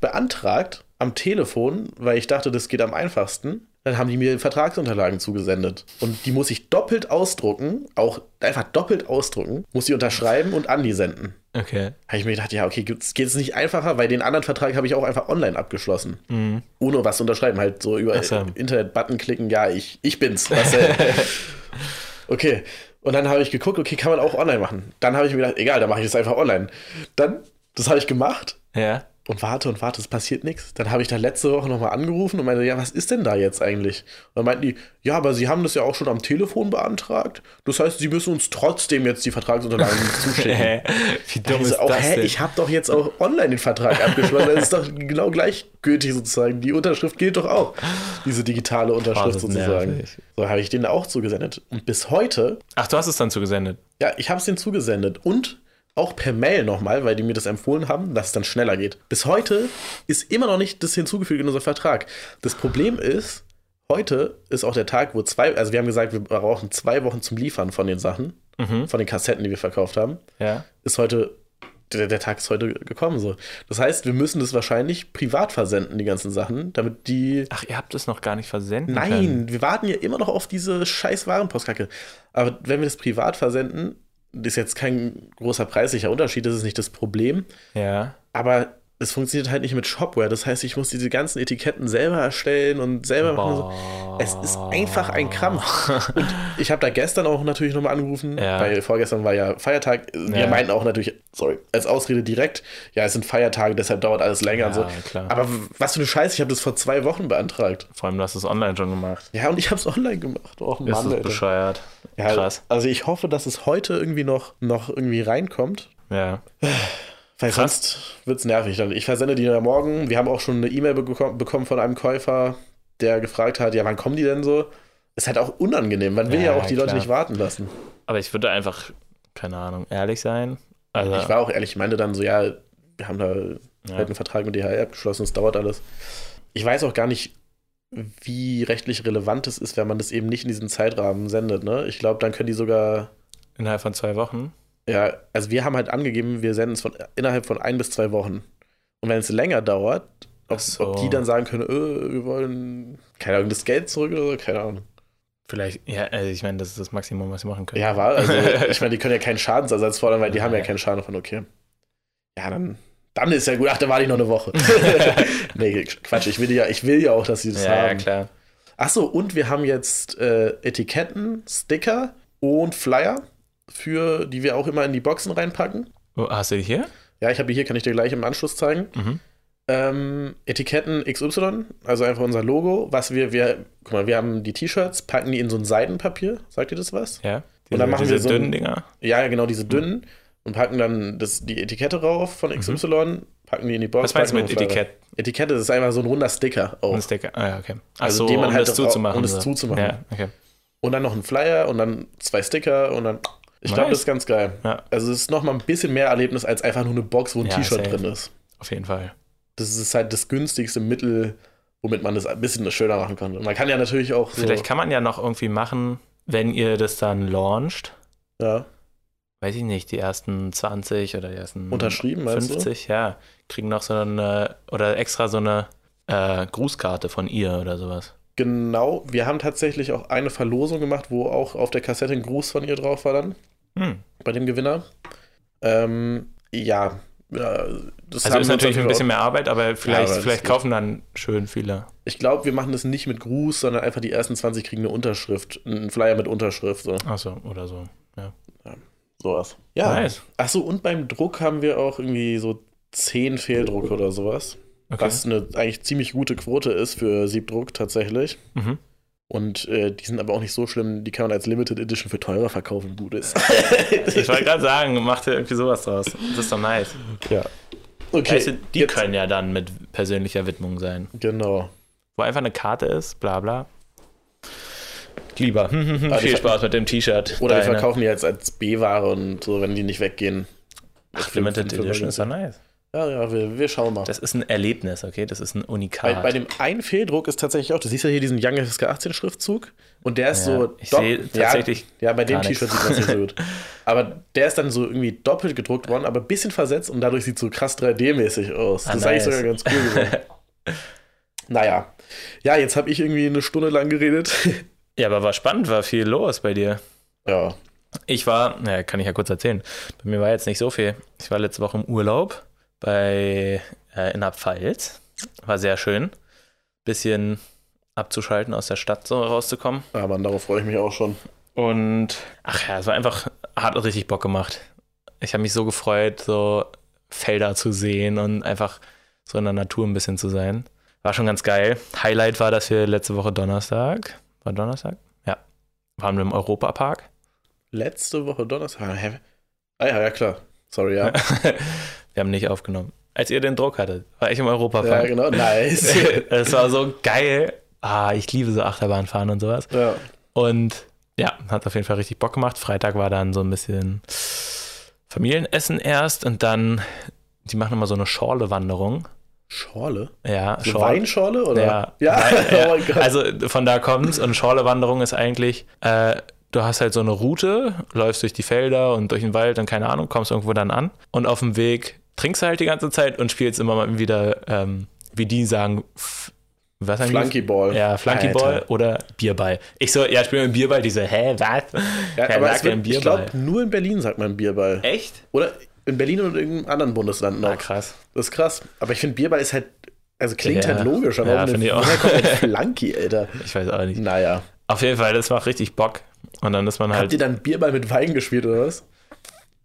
beantragt am Telefon, weil ich dachte, das geht am einfachsten. Dann haben die mir Vertragsunterlagen zugesendet. Und die muss ich doppelt ausdrucken, auch einfach doppelt ausdrucken, muss die unterschreiben und an die senden. Okay. Habe ich mir gedacht, ja, okay, geht es nicht einfacher, weil den anderen Vertrag habe ich auch einfach online abgeschlossen. Mhm. Ohne was zu unterschreiben, halt so über so. Internet-Button klicken, ja, ich, ich bin's. Okay. Und dann habe ich geguckt, okay, kann man auch online machen. Dann habe ich mir gedacht, egal, dann mache ich das einfach online. Dann, das habe ich gemacht Ja. Und warte und warte, es passiert nichts. Dann habe ich da letzte Woche nochmal angerufen und meinte, ja, was ist denn da jetzt eigentlich? Und dann meinten die, ja, aber sie haben das ja auch schon am Telefon beantragt. Das heißt, sie müssen uns trotzdem jetzt die Vertragsunterlagen zuschicken. Wie dumm Also ist auch, das hä, denn? ich habe doch jetzt auch online den Vertrag abgeschlossen. Das ist doch genau gleichgültig sozusagen. Die Unterschrift gilt doch auch. Diese digitale Unterschrift sozusagen. nervig. So habe ich den auch zugesendet. Und bis heute, Ach, du hast es dann zugesendet. ja, ich habe es denen zugesendet. Und auch per Mail nochmal, weil die mir das empfohlen haben, dass es dann schneller geht. Bis heute ist immer noch nicht das hinzugefügt in unser Vertrag. Das Problem ist, heute ist auch der Tag, wo zwei, also wir haben gesagt, wir brauchen zwei Wochen zum Liefern von den Sachen, Mhm. von den Kassetten, die wir verkauft haben. Ja. Ist heute, der, der Tag ist heute gekommen so. Das heißt, wir müssen das wahrscheinlich privat versenden, die ganzen Sachen, damit die Ach, ihr habt es noch gar nicht versenden Nein, können. wir warten ja immer noch auf diese scheiß Warenpostkacke. Aber wenn wir das privat versenden, das ist jetzt kein großer preislicher Unterschied, das ist nicht das Problem. Ja. Aber es funktioniert halt nicht mit Shopware. Das heißt, ich muss diese ganzen Etiketten selber erstellen und selber machen. Boah. Es ist einfach ein Krampf. Und ich habe da gestern auch natürlich nochmal angerufen, Ja. weil vorgestern war ja Feiertag. Wir Ja. meinten auch natürlich, sorry, als Ausrede direkt, ja, es sind Feiertage, deshalb dauert alles länger und so. Ja, klar. Aber was für eine Scheiße, ich habe das vor zwei Wochen beantragt. Vor allem, du hast es online schon gemacht. Ja, und ich habe es online gemacht. Oh, Ist Mann, das Alter. bescheuert. Ja, Krass. Also ich hoffe, dass es heute irgendwie noch, noch irgendwie reinkommt. Ja. Weil Krass. sonst wird es nervig. Dann, ich versende die ja morgen. Wir haben auch schon eine E-Mail bekommen, von einem Käufer, der gefragt hat, ja, wann kommen die denn so? Ist halt auch unangenehm. Man will ja, Ja, auch die Leute klar. nicht warten lassen. Aber ich würde einfach, keine Ahnung, ehrlich sein. Also, Ich war auch ehrlich, ich meinte dann so, ja, wir haben da ja. halt einen Vertrag mit DHL abgeschlossen, es dauert alles. Ich weiß auch gar nicht, wie rechtlich relevant es ist, wenn man das eben nicht in diesem Zeitrahmen sendet. Ne? Ich glaube, dann können die sogar innerhalb von zwei Wochen. Ja, also wir haben halt angegeben, wir senden es von, innerhalb von ein bis zwei Wochen. Und wenn es länger dauert, ob, so. ob die dann sagen können, äh, wir wollen, keine Ahnung, das Geld zurück oder so, keine Ahnung. Vielleicht, ja, also ich meine, das ist das Maximum, was sie machen können. Ja, war, also ich meine, die können ja keinen Schadensersatz fordern, weil die haben ja keinen Schaden von, okay. Ja, dann, dann ist ja gut, ach, dann warte ich noch eine Woche. nee, Quatsch, ich will ja, ich will ja auch, dass sie das ja, ja, haben. klar. Ach so, und wir haben jetzt äh, Etiketten, Sticker und Flyer, für die wir auch immer in die Boxen reinpacken. Oh, hast du die hier? Ja, ich habe die hier, kann ich dir gleich im Anschluss zeigen. Mhm. Ähm, Etiketten XY, also einfach unser Logo, was wir, wir, guck mal, wir haben die T-Shirts, packen die in so ein Seidenpapier, sagt ihr das was? Ja. Und dann machen diese wir so dünnen Dinger. Ja, genau, diese dünnen und packen dann das, die Etikette rauf von XY, packen die in die Box. Mhm. Was meinst du mit. Etikett? Etikette, das ist einfach so ein runder Sticker auch. Ein Sticker. Ah, ja, okay. Ach Also so, den man um halt das zuzumachen. um das so. zuzumachen. Ja, okay. Und dann noch ein Flyer und dann zwei Sticker und dann, ich glaube, das ist ganz geil. Ja. Also es ist nochmal ein bisschen mehr Erlebnis als einfach nur eine Box, wo ein Ja, T-Shirt drin ist. Auf jeden Fall. Das ist halt das günstigste Mittel, womit man das ein bisschen schöner machen kann. Und man kann ja natürlich auch so, Vielleicht kann man ja noch irgendwie machen, wenn ihr das dann launcht, ja, weiß ich nicht, die ersten 20 oder die ersten Unterschrieben, meinst du? 50, ja, kriegen noch so eine, oder extra so eine äh, Grußkarte von ihr oder sowas. Genau. Wir haben tatsächlich auch eine Verlosung gemacht, wo auch auf der Kassette ein Gruß von ihr drauf war dann, Hm. bei dem Gewinner. Ähm, ja, ja, das Also ist natürlich ein bisschen mehr Arbeit, aber vielleicht, aber das vielleicht kaufen dann schön viele. Ich glaube, wir machen das nicht mit Gruß, sondern einfach die ersten 20 kriegen eine Unterschrift, einen Flyer mit Unterschrift, so. Achso, oder so. Ja. Sowas. Ja. Nice. Achso, und beim Druck haben wir auch irgendwie so 10 Fehldrucke oder sowas. Okay. Was eine eigentlich ziemlich gute Quote ist für Siebdruck tatsächlich. Mhm. Und äh, die sind aber auch nicht so schlimm, die kann man als Limited Edition für teurer verkaufen, gut ist. Ich wollte gerade sagen, macht ihr irgendwie sowas draus. Das ist doch nice. ja. Okay. Weißt du, die jetzt- können ja dann mit persönlicher Widmung sein. Genau. Wo einfach eine Karte ist, bla bla. Lieber. die Viel Spaß mit dem T-Shirt. Oder wir Deine- verkaufen die jetzt als B-Ware und so, wenn die nicht weggehen. Ach, Limited Edition ist doch nice. Ja, ja, wir, wir schauen mal. Das ist ein Erlebnis, okay? Das ist ein Bei, Unikat. bei dem einen Fehldruck ist tatsächlich auch, du siehst ja hier diesen Young FSK 18 Schriftzug und der ist Ja, so. ich sehe tatsächlich Ja, ja bei dem. T-Shirt sieht man es nicht so gut. Aber der ist dann so irgendwie doppelt gedruckt worden, aber ein bisschen versetzt und dadurch sieht so krass 3D-mäßig aus. Das Ah, ist eigentlich nice. sogar ganz cool geworden. naja. Ja, jetzt habe ich irgendwie eine Stunde lang geredet. ja, aber war spannend, war viel los bei dir. ja. Ich war, naja, kann ich ja kurz erzählen. Bei mir war jetzt nicht so viel. Ich war letzte Woche im Urlaub bei äh, in der Pfalz. War sehr schön. Bisschen abzuschalten, aus der Stadt so rauszukommen. Ja, Mann, darauf freue ich mich auch schon. Und ach ja, es war einfach, hat richtig Bock gemacht. Ich habe mich so gefreut, so Felder zu sehen und einfach so in der Natur ein bisschen zu sein. War schon ganz geil. Highlight war, dass wir letzte Woche Donnerstag, war Donnerstag? Ja, waren wir im Europapark. Letzte Woche Donnerstag. Ah ja, ja, klar. Sorry, ja. wir haben nicht aufgenommen. Als ihr den Druck hattet, war ich im ja, Europapark. genau. Nice. Es war so geil. Ah, ich liebe so Achterbahnfahren und sowas. ja. Und ja, hat auf jeden Fall richtig Bock gemacht. Freitag war dann so ein bisschen Familienessen erst und dann, die machen immer so eine Schorle-Wanderung. Schorle? Ja, So Schorle. Weinschorle oder? Ja, ja. Wein, oh ja. Gott. Also von da kommt's und Schorle-Wanderung ist eigentlich, äh, du hast halt so eine Route, läufst durch die Felder und durch den Wald und keine Ahnung, kommst irgendwo dann an und auf dem Weg trinkst du halt die ganze Zeit und spielst immer mal wieder, ähm, wie die sagen, was? Flunkyball. Ja, Flunkyball oder Bierball. Ich so, ja, spielen wir Bierball. Die so, hä, was? Ja, Wer aber sagt wird, denn ich Bierball? glaube, nur in Berlin sagt man Bierball. Echt? Oder in Berlin und in irgendeinem anderen Bundesland noch. Ah, krass. Das ist krass. Aber ich finde, Bierball ist halt, also klingt Ja. halt logisch, aber Ja, finde ich auch. kommt Flunky, Alter? Ich weiß auch nicht. Naja. Auf jeden Fall, das macht richtig Bock. Und dann ist man Habt halt. ihr dann Bierball mit Wein gespielt oder was?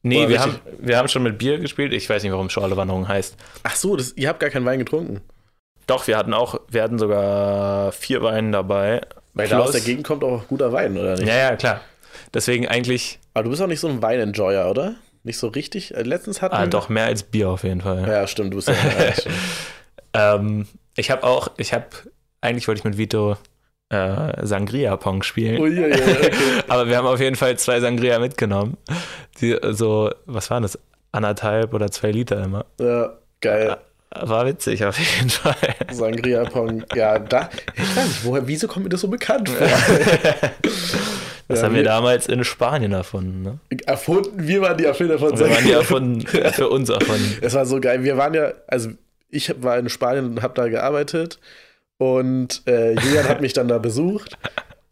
Nee, Oder wir haben, wir haben schon mit Bier gespielt. Ich weiß nicht, warum Schorlewanderung heißt. Ach so, das, ihr habt gar keinen Wein getrunken. Doch, wir hatten auch, wir hatten sogar vier Weine dabei. Weil da aus Plus- der Gegend kommt auch guter Wein, oder nicht? Ja, ja, klar. Deswegen eigentlich, Aber du bist auch nicht so ein Wein-Enjoyer, oder? Nicht so richtig? Äh, Letztens hatten ah, wir- doch mehr als Bier auf jeden Fall. Ja, stimmt, du bist ja. Ähm, ich habe auch, ich habe, eigentlich wollte ich mit Vito äh, Sangria-Pong spielen. Uiuiui, okay. Aber wir haben auf jeden Fall zwei Sangria mitgenommen. Die so, was waren das? Anderthalb oder zwei Liter immer. Ja, geil. War witzig auf jeden Fall. Sangria Pong. Ja, da. Ich weiß nicht, woher, wieso kommt mir das so bekannt vor? Das Ja, haben wir wir- damals in Spanien erfunden. Ne? erfunden, wir waren die Erfinder von Wir waren die Sangria. erfunden, für uns erfunden. Es war so geil. Wir waren ja, also ich war in Spanien und habe da gearbeitet und äh, Julian hat mich dann da besucht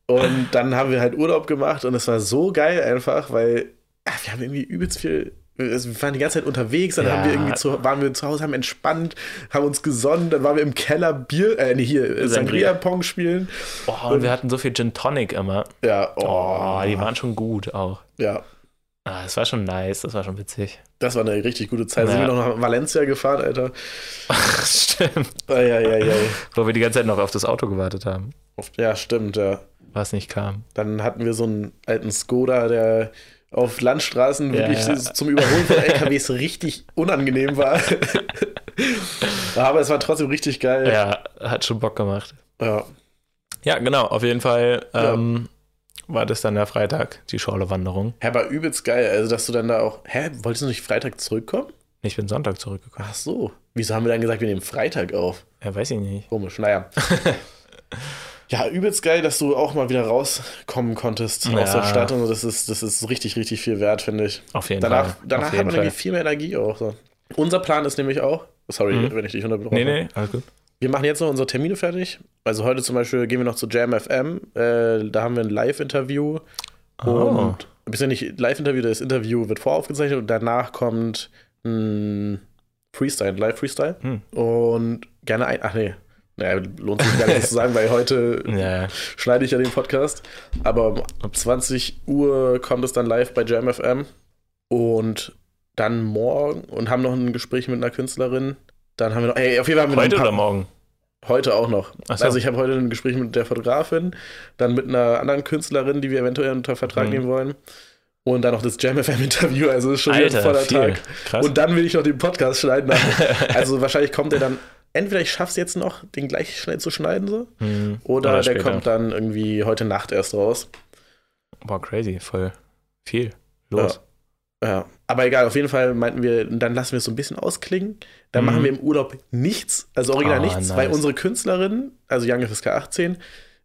und dann haben wir halt Urlaub gemacht und es war so geil einfach, weil ach, wir haben irgendwie übelst viel. also Wir waren die ganze Zeit unterwegs, dann Ja. haben wir irgendwie zu, waren wir zu Hause, haben entspannt, haben uns gesonnen, dann waren wir im Keller Bier, äh, nee, hier, äh, Sangria. Sangria-Pong spielen. Oh, und wir hatten so viel Gin Tonic immer. Ja, Oh, die waren schon gut auch. ja, Ah, das war schon nice, das war schon witzig. das war eine richtig gute Zeit. Ja. Sind wir noch nach Valencia gefahren, Alter. Stimmt. Eieiei. Wo wir die ganze Zeit noch auf das Auto gewartet haben, Ja, stimmt, ja. was nicht kam. Dann hatten wir so einen alten Skoda, der auf Landstraßen Ja, wirklich ja. zum Überholen von LKWs richtig unangenehm war. Aber es war trotzdem richtig geil. Ja, hat schon Bock gemacht. Ja. Ja, genau, auf jeden Fall ähm, war das dann der Freitag, die Schorle-Wanderung. Hä, aber übelst geil. Also, dass du dann da auch. Hä, wolltest du nicht Freitag zurückkommen? Ich bin Sonntag zurückgekommen. Ach so. Wieso haben wir dann gesagt, wir nehmen Freitag auf? Ja, weiß ich nicht. Komisch, naja. ja, übelst geil, dass du auch mal wieder rauskommen konntest Ja. aus der Stadt. Und das ist, das ist richtig, richtig viel wert, finde ich. Auf jeden Danach, Fall. danach auf hat man Fall. irgendwie viel mehr Energie auch. So. Unser Plan ist nämlich auch. Sorry, Mhm. wenn ich dich unterbrochen Nee, habe. nee, alles gut. Wir machen jetzt noch unsere Termine fertig. Also heute zum Beispiel gehen wir noch zu Jam FM. Äh, da haben wir ein Live-Interview. Oh. Und bist ja nicht Live-Interview, das Interview wird voraufgezeichnet und danach kommt ein Freestyle, ein Live-Freestyle. Hm. Und gerne ein. Ach nee. Naja, lohnt sich gar nicht zu sagen, weil heute Ja, schneide ich ja den Podcast. Aber um 20 Uhr kommt es dann live bei Jam FM. Und dann morgen und haben noch ein Gespräch mit einer Künstlerin. Dann haben wir noch. Ey, auf jeden Fall haben wir heute noch oder morgen? Heute auch noch. So. Also ich habe heute ein Gespräch mit der Fotografin, dann mit einer anderen Künstlerin, die wir eventuell unter Vertrag Mhm. nehmen wollen. Und dann noch das Jam FM Interview, also ist schon wieder ein Alter, voller viel. Tag. Krass. Und dann will ich noch den Podcast schneiden. also wahrscheinlich kommt der dann, entweder ich schaffe es jetzt noch, den gleich schnell zu schneiden, so, Hm. oder, der später. kommt dann irgendwie heute Nacht erst raus. Boah, crazy, voll viel. Los. Ja. Aber egal, auf jeden Fall meinten wir, dann lassen wir es so ein bisschen ausklingen. Dann Mhm. machen wir im Urlaub nichts, also original Ah, nichts, nice. weil unsere Künstlerin, also Young FSK 18,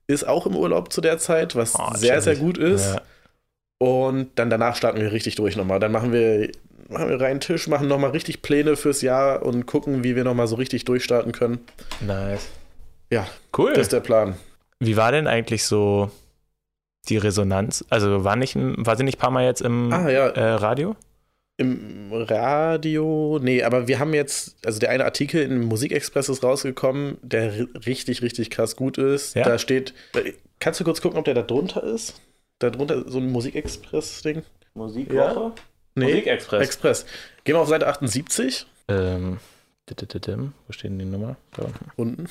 ist auch im Urlaub zu der Zeit, was Oh, sehr, sehr chillig. gut ist. Ja. Und dann danach starten wir richtig durch nochmal. Dann machen wir, machen wir reinen Tisch, machen nochmal richtig Pläne fürs Jahr und gucken, wie wir nochmal so richtig durchstarten können. Nice. Ja, Cool. das ist der Plan. Wie war denn eigentlich so die Resonanz? Also war, nicht, war sie nicht ein paar Mal jetzt im Ah ja, äh, Radio? im Radio, nee, aber wir haben jetzt, also der eine Artikel im Musikexpress ist rausgekommen, der ri- richtig, richtig krass gut ist. Ja? Da steht, kannst du kurz gucken, ob der da drunter ist? Da drunter so ein Musikexpress-Ding? Musikwoche? Nee, Musikexpress. Express. Gehen wir auf Seite 78 ähm, wo steht denn die Nummer? Da unten. unten.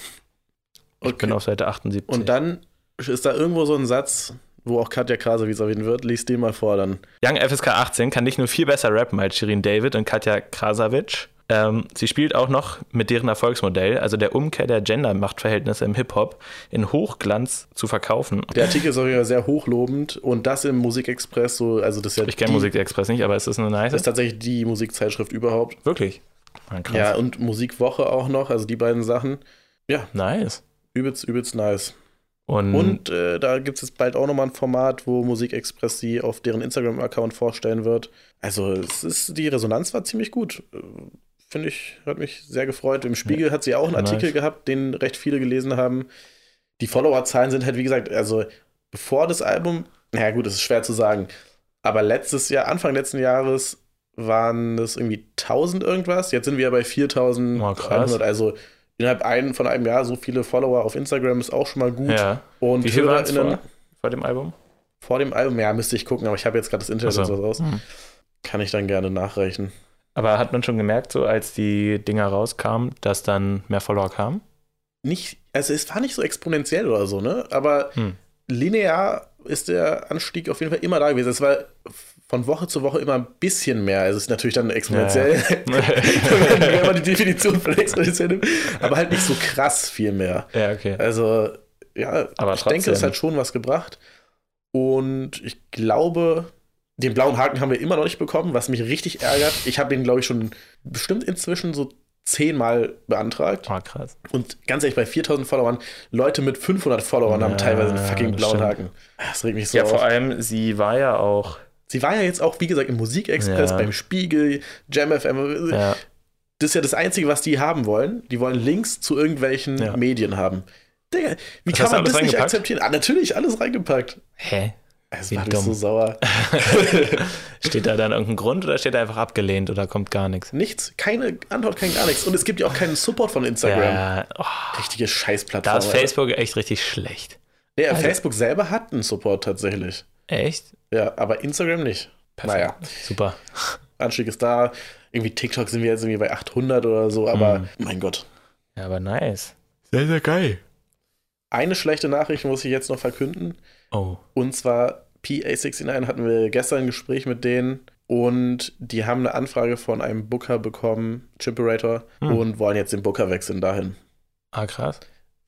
Ich bin auf Seite 78. Und dann ist da irgendwo so ein Satz, wo auch Katja Krasowitz erwähnt wird. Lies den mal vor dann. Young FSK 18 kann nicht nur viel besser rappen als Shirin David und Katja Krasavic. Ähm, sie spielt auch noch mit deren Erfolgsmodell, also der Umkehr der Gender-Machtverhältnisse im Hip-Hop, in Hochglanz zu verkaufen. Der Artikel ist auch wieder sehr hochlobend und das im Musikexpress, so, also das ist ja Ich kenne Musikexpress nicht, aber es ist eine nice. Das ist tatsächlich die Musikzeitschrift überhaupt. Wirklich? Ah, krass. Ja, und Musikwoche auch noch, also die beiden Sachen. Ja, Nice. übelst, übelst nice. Und, Und äh, da gibt es jetzt bald auch nochmal ein Format, wo Musikexpress sie auf deren Instagram-Account vorstellen wird. Also es ist, die Resonanz war ziemlich gut. Äh, Finde ich, hat mich sehr gefreut. Im Spiegel hat sie auch einen Nice. Artikel gehabt, den recht viele gelesen haben. Die Followerzahlen sind halt, wie gesagt, also bevor das Album, naja gut, das ist schwer zu sagen, aber letztes Jahr, Anfang letzten Jahres waren das irgendwie 1000 irgendwas. Jetzt sind wir bei 4000. Oh, krass. Also innerhalb ein, von einem Jahr so viele Follower auf Instagram ist auch schon mal gut. ja. Und Wie viel waren vor, vor dem Album? vor dem Album? Ja, müsste ich gucken, aber ich habe jetzt gerade das Internet Ach und so. so raus. Hm. Kann ich dann gerne nachreichen. Aber hat man schon gemerkt, so als die Dinger rauskamen, dass dann mehr Follower kamen? Nicht, also es war nicht so exponentiell oder so, ne? Aber Hm. linear ist der Anstieg auf jeden Fall immer da gewesen. Es war von Woche zu Woche immer ein bisschen mehr. Also es ist natürlich dann exponentiell, wenn man die Definition von exponentiell nimmt, aber halt nicht so krass viel mehr. ja, okay. Also, ja, Aber ich denke, es hat schon was gebracht. Und ich glaube, den blauen Haken haben wir immer noch nicht bekommen, was mich richtig ärgert. Ich habe ihn, glaube ich, schon bestimmt inzwischen so zehnmal beantragt. Oh, krass. Und ganz ehrlich, bei 4000 Followern, Leute mit 500 Followern haben Ja, teilweise einen fucking blauen stimmt. Haken. Das regt mich so Ja, auf. vor allem, sie war ja auch. Sie war ja jetzt auch, wie gesagt, im Musikexpress, Ja. beim Spiegel, Jam FM. Ja, Das ist ja das Einzige, was die haben wollen. Die wollen Links zu irgendwelchen Ja. Medien haben. Digga, wie Was kann man das nicht akzeptieren? Ah, natürlich, alles reingepackt. hä? Es Wie war dumm. so sauer. Steht da dann irgendein Grund oder steht da einfach abgelehnt oder kommt gar nichts? Nichts, keine Antwort, kein gar nichts. Und es gibt ja auch keinen Support von Instagram. Ja, oh, Richtige Scheißplattform. da ist. Facebook echt richtig schlecht. Nee, also- Facebook selber hat einen Support tatsächlich. Echt? Ja, aber Instagram nicht. Naja, Super. Anstieg ist da. Irgendwie TikTok sind wir jetzt irgendwie bei 800 oder so, aber Mhm. mein Gott. Ja, aber nice. Sehr, sehr geil. Eine schlechte Nachricht muss ich jetzt noch verkünden. Oh. Und zwar PA69 hatten wir gestern ein Gespräch mit denen und die haben eine Anfrage von einem Booker bekommen, Chimperator, Hm. und wollen jetzt den Booker wechseln dahin. Ah, krass.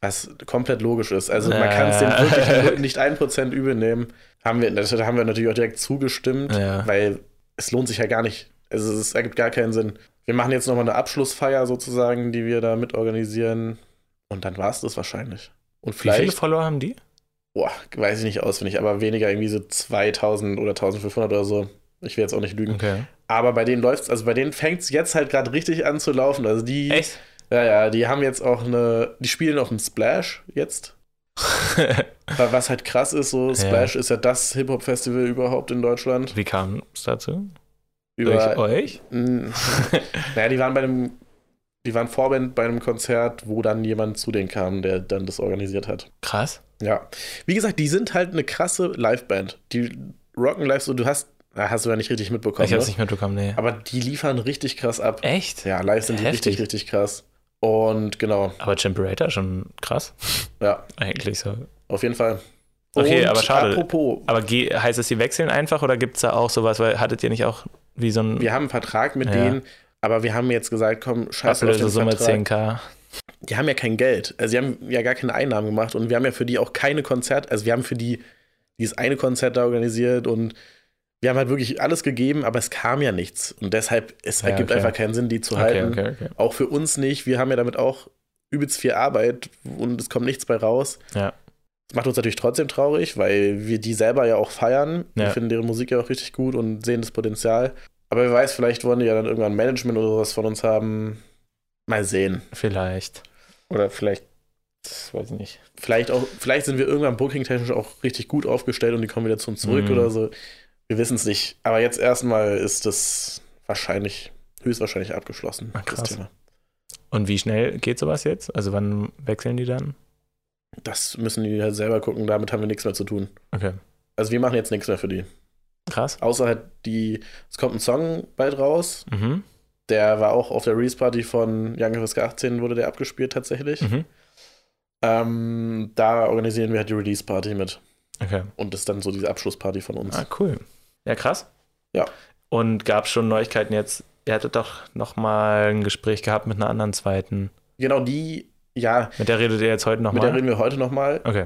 Was komplett logisch ist. Also man kann es denen wirklich nicht ein Prozent übel nehmen. Haben wir, das haben wir natürlich auch direkt zugestimmt, weil es lohnt sich ja gar nicht. Also es ergibt gar keinen Sinn. Wir machen jetzt nochmal eine Abschlussfeier sozusagen, die wir da mitorganisieren. Und dann war es das wahrscheinlich. Und Wie viele vielleicht, Follower haben die? boah, weiß ich nicht auswendig, aber weniger irgendwie so 2000 oder 1500 oder so. Ich will jetzt auch nicht lügen. Okay. Aber bei denen läuft's, also bei denen fängt es jetzt halt gerade richtig an zu laufen. Also die, Echt? Ja, ja, die haben jetzt auch eine, die spielen auf dem Splash jetzt. Weil Was halt krass ist, so Splash ist ja das Hip-Hop-Festival überhaupt in Deutschland. Wie kam es dazu? Über, Durch euch? Naja, die waren bei einem, die waren Vorband bei einem Konzert, wo dann jemand zu denen kam, der dann das organisiert hat. Krass. Ja. Wie gesagt, die sind halt eine krasse Liveband. Die rocken live so, du hast, hast du ja nicht richtig mitbekommen. ich hab's ne? nicht mitbekommen, nee. Aber die liefern richtig krass ab. Echt? Ja, live sind die Heftig. richtig, richtig krass. Und genau, Aber Chimperator schon krass. ja, Eigentlich so. auf jeden Fall. Okay, Und aber schade. Apropos, Aber heißt es, die wechseln einfach oder gibt es da auch sowas? Weil hattet ihr nicht auch wie so ein wir haben einen Vertrag mit Ja. denen, aber wir haben jetzt gesagt, komm, scheiß auf den Ablösesumme Vertrag. 10k? Die haben ja kein Geld. Also, sie haben ja gar keine Einnahmen gemacht und wir haben ja für die auch keine Konzert, also wir haben für die dieses eine Konzert da organisiert und wir haben halt wirklich alles gegeben, aber es kam ja nichts. Und deshalb, es Ja, ergibt okay. einfach keinen Sinn, die zu halten. okay, okay. Auch für uns nicht. Wir haben ja damit auch übelst viel Arbeit und es kommt nichts bei raus. Ja. Das macht uns natürlich trotzdem traurig, weil wir die selber ja auch feiern. Wir Ja. finden deren Musik ja auch richtig gut und sehen das Potenzial. Aber wer weiß, vielleicht wollen die ja dann irgendwann Management oder sowas von uns haben. Mal sehen. Vielleicht. Oder vielleicht, weiß ich nicht. Vielleicht auch, vielleicht sind wir irgendwann booking-technisch auch richtig gut aufgestellt und die kommen wieder zu uns zurück Mhm. oder so. Wir wissen es nicht. Aber jetzt erstmal ist das wahrscheinlich, höchstwahrscheinlich abgeschlossen, das krass. Thema. Und wie schnell geht sowas jetzt? Also wann wechseln die dann? Das müssen die halt selber gucken, damit haben wir nichts mehr zu tun. Okay. Also wir machen jetzt nichts mehr für die. Krass. Außer halt die, es kommt ein Song bald raus. Mhm. Der war auch auf der Release-Party von Young FSK 18, wurde der abgespielt tatsächlich. Mhm. Ähm, da organisieren wir halt die Release-Party mit. Okay. Und das ist dann so diese Abschlussparty von uns. Ah, cool. Ja, krass. Ja. Und gab es schon Neuigkeiten jetzt ihr hattet doch noch mal ein Gespräch gehabt mit einer anderen zweiten. Genau, die, ja. Mit der redet ihr jetzt heute noch mit mal? der reden wir heute nochmal. Okay.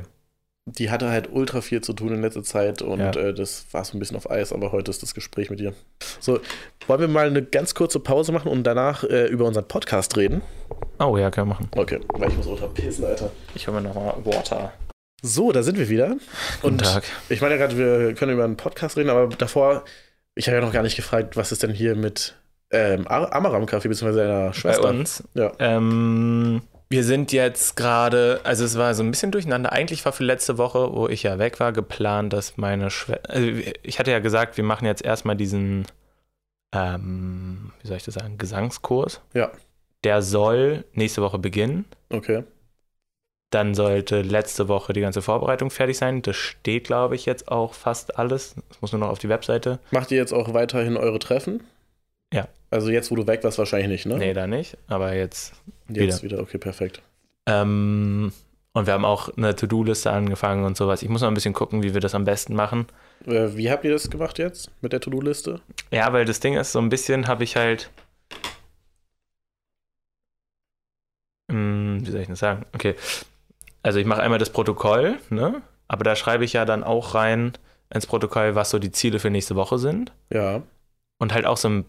Die hatte halt ultra viel zu tun in letzter Zeit und Ja. äh, das war so ein bisschen auf Eis, aber heute ist das Gespräch mit ihr. So, wollen wir mal eine ganz kurze Pause machen und danach äh, über unseren Podcast reden? Oh ja, können wir machen. Okay, weil ich muss ultra pissen, Alter. Ich hole mir noch mal Water. So, da sind wir wieder. Guten Und Tag. ich meine ja gerade, wir können über einen Podcast reden, aber davor, ich habe ja noch gar nicht gefragt, was ist denn hier mit ähm, Ar- Amaram Kaffee bzw. deiner Bei Schwester? uns. Ja. Ähm, wir sind jetzt gerade, also es war so ein bisschen durcheinander. Eigentlich war für letzte Woche, wo ich ja weg war, geplant, dass meine Schwester, also ich hatte ja gesagt, wir machen jetzt erstmal diesen, ähm, wie soll ich das sagen, Gesangskurs. Ja. Der soll nächste Woche beginnen. Okay. Dann sollte letzte Woche die ganze Vorbereitung fertig sein. Das steht, glaube ich, jetzt auch fast alles. Es muss nur noch auf die Webseite. Macht ihr jetzt auch weiterhin eure Treffen? Ja. Also jetzt, wo du weg warst, wahrscheinlich nicht, ne? Nee, da nicht. Aber jetzt Jetzt wieder, okay, perfekt. Ähm, und wir haben auch eine To-Do-Liste angefangen und sowas. Ich muss noch ein bisschen gucken, wie wir das am besten machen. Äh, wie habt ihr das gemacht jetzt mit der To-Do-Liste? Ja, weil das Ding ist, so ein bisschen habe ich halt. Hm, wie soll ich das sagen? Okay. Also ich mache einmal das Protokoll, ne? Aber da schreibe ich ja dann auch rein ins Protokoll, was so die Ziele für nächste Woche sind. Ja. Und halt auch so ein,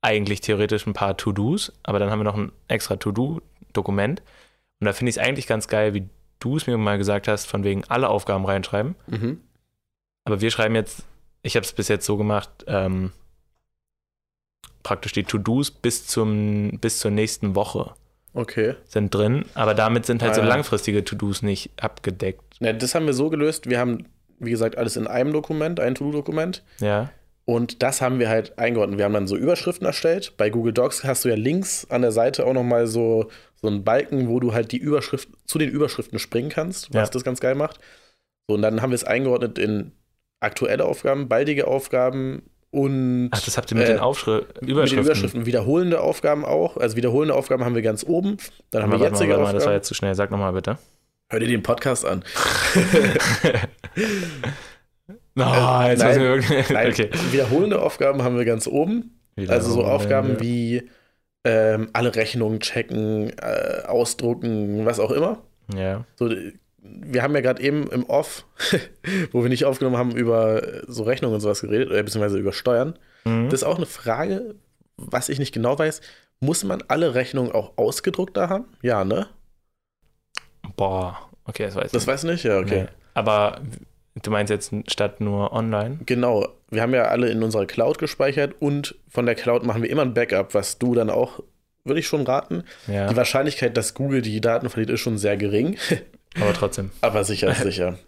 eigentlich theoretisch ein paar To-Dos. Aber dann haben wir noch ein extra To-Do-Dokument. Und da finde ich es eigentlich ganz geil, wie du es mir mal gesagt hast, von wegen alle Aufgaben reinschreiben. Mhm. Aber wir schreiben jetzt, ich habe es bis jetzt so gemacht, ähm, praktisch die To-Dos bis, zum, bis zur nächsten Woche Okay. sind drin, aber damit sind halt Ah, so ja. langfristige To-Dos nicht abgedeckt. Ne, das haben wir so gelöst. Wir haben, wie gesagt, alles in einem Dokument, ein To-Do-Dokument. Ja, Und das haben wir halt eingeordnet. Wir haben dann so Überschriften erstellt. Bei Google Docs hast du ja links an der Seite auch nochmal so, so einen Balken, wo du halt die Überschrift zu den Überschriften springen kannst, was Ja. das ganz geil macht. So, und dann haben wir es eingeordnet in aktuelle Aufgaben, baldige Aufgaben und ach, das habt ihr mit äh, den Aufschri mit den Überschriften. Überschriften. Wiederholende Aufgaben auch. Also wiederholende Aufgaben haben wir ganz oben. Dann haben wir mal, jetzige mal, das war Aufgaben. jetzt zu schnell. Sag nochmal bitte. Hör dir den Podcast an. Oh, jetzt nein, wir wirklich. Nein, okay. Wiederholende Aufgaben haben wir ganz oben. Also so Aufgaben wie ähm, alle Rechnungen checken, äh, ausdrucken, was auch immer. Ja. So, äh, wir haben ja gerade eben im Off, wo wir nicht aufgenommen haben, über äh, so Rechnungen und sowas geredet, oder beziehungsweise über Steuern. Mhm. Das ist auch eine Frage, was ich nicht genau weiß. Muss man alle Rechnungen auch ausgedruckt da haben? Ja, ne? Boah, okay, das weiß ich. Das weiß ich nicht? Ja, okay. Nee. Aber du meinst jetzt statt nur online? Genau. Wir haben ja alle in unserer Cloud gespeichert und von der Cloud machen wir immer ein Backup, was du dann auch, würde ich schon raten. Ja, Die Wahrscheinlichkeit, dass Google die Daten verliert, ist schon sehr gering. aber trotzdem. Aber sicher ist sicher.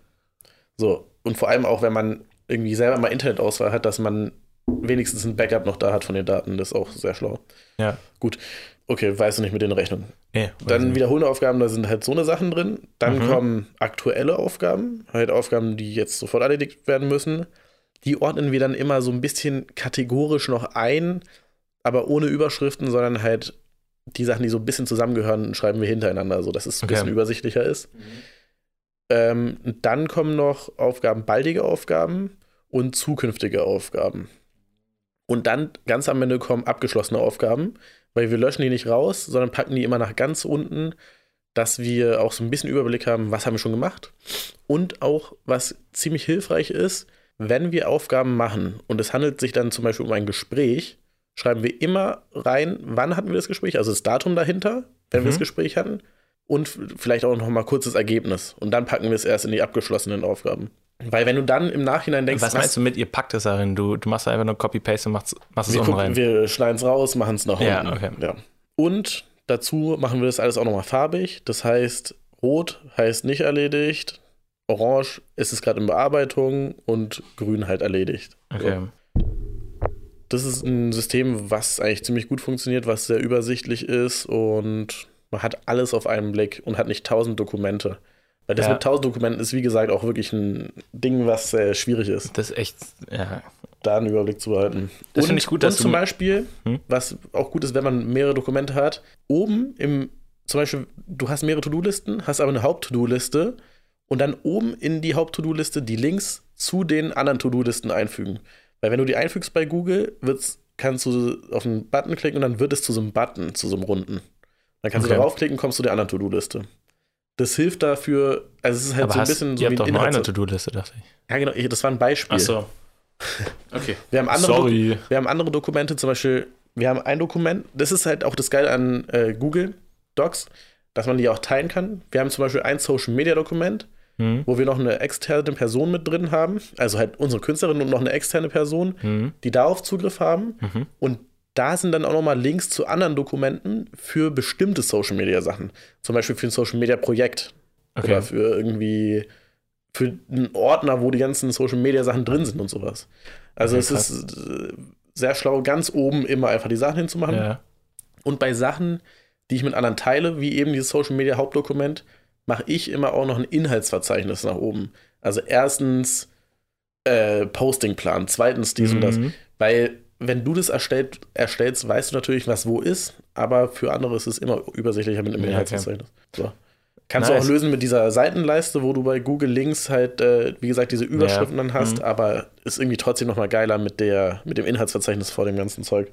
So, und vor allem auch, wenn man irgendwie selber mal Internetauswahl hat, dass man wenigstens ein Backup noch da hat von den Daten, das ist auch sehr schlau. Ja. Gut. Okay, weißt du nicht mit den Rechnungen. Nee, Dann wiederholende Aufgaben, da sind halt so eine Sachen drin. Dann Mhm. kommen aktuelle Aufgaben, halt Aufgaben, die jetzt sofort erledigt werden müssen. Die ordnen wir dann immer so ein bisschen kategorisch noch ein, aber ohne Überschriften, sondern halt die Sachen, die so ein bisschen zusammengehören, schreiben wir hintereinander, sodass es ein Okay. bisschen übersichtlicher ist. Ähm, dann kommen noch Aufgaben, baldige Aufgaben und zukünftige Aufgaben. Und dann ganz am Ende kommen abgeschlossene Aufgaben, weil wir löschen die nicht raus, sondern packen die immer nach ganz unten, dass wir auch so ein bisschen Überblick haben, was haben wir schon gemacht. Und auch, was ziemlich hilfreich ist, wenn wir Aufgaben machen und es handelt sich dann zum Beispiel um ein Gespräch, schreiben wir immer rein, wann hatten wir das Gespräch, also das Datum dahinter, wenn wir Mhm. das Gespräch hatten und vielleicht auch noch mal kurzes Ergebnis. Und dann packen wir es erst in die abgeschlossenen Aufgaben. Weil wenn du dann im Nachhinein denkst, was meinst du mit, ihr packt es darin? Du, du machst einfach nur Copy-Paste und machst, machst es wir, unten rein. wir schneiden es raus, machen es nach unten. Ja, okay. Ja. Und dazu machen wir das alles auch nochmal farbig. Das heißt, rot heißt nicht erledigt, orange ist es gerade in Bearbeitung und grün halt erledigt. Okay. Das ist ein System, was eigentlich ziemlich gut funktioniert, was sehr übersichtlich ist und man hat alles auf einen Blick und hat nicht tausend Dokumente. Weil das Ja. mit tausend Dokumenten ist, wie gesagt, auch wirklich ein Ding, was äh, schwierig ist, Das ist echt, ja. da einen Überblick zu behalten. Das und, finde ich gut, dass und zum Beispiel, Hm? was auch gut ist, wenn man mehrere Dokumente hat, oben im, zum Beispiel, du hast mehrere To-Do-Listen, hast aber eine Haupt-To-Do-Liste und dann oben in die Haupt-To-Do-Liste die Links zu den anderen To-Do-Listen einfügen. Weil wenn du die einfügst bei Google, wird es kannst du auf einen Button klicken und dann wird es zu so einem Button, zu so einem runden. Dann kannst okay. du darauf klicken, kommst du der anderen To-Do-Liste. Das hilft dafür, also es ist halt Aber so ein bisschen so ihr wie habt doch ein nur eine To-Do-Liste, dachte ich. Ja, genau, das war ein Beispiel. Ach so. Okay. Wir haben andere, Sorry. wir haben andere Dokumente, zum Beispiel, wir haben ein Dokument, das ist halt auch das Geile an äh, Google Docs, dass man die auch teilen kann. Wir haben zum Beispiel ein Social Media Dokument, Hm. wo wir noch eine externe Person mit drin haben, also halt unsere Künstlerin und noch eine externe Person, Hm. die darauf Zugriff haben. Mhm. Und da sind dann auch nochmal Links zu anderen Dokumenten für bestimmte Social Media Sachen. Zum Beispiel für ein Social Media Projekt Okay. oder für irgendwie für einen Ordner, wo die ganzen Social Media Sachen drin sind und sowas. Also Okay, es ist äh, sehr schlau, ganz oben immer einfach die Sachen hinzumachen. Ja. Und bei Sachen, die ich mit anderen teile, wie eben dieses Social Media Hauptdokument, mache ich immer auch noch ein Inhaltsverzeichnis nach oben. Also erstens äh, Postingplan, zweitens dies und das. Mhm. Weil wenn du das erstellt, erstellst, weißt du natürlich, was wo ist, aber für andere ist es immer übersichtlicher mit einem Ja, Inhaltsverzeichnis. So. Kannst Nice. du auch lösen mit dieser Seitenleiste, wo du bei Google Links halt, äh, wie gesagt, diese Überschriften Ja. dann hast, Mhm. aber ist irgendwie trotzdem nochmal geiler mit, der, mit dem Inhaltsverzeichnis vor dem ganzen Zeug.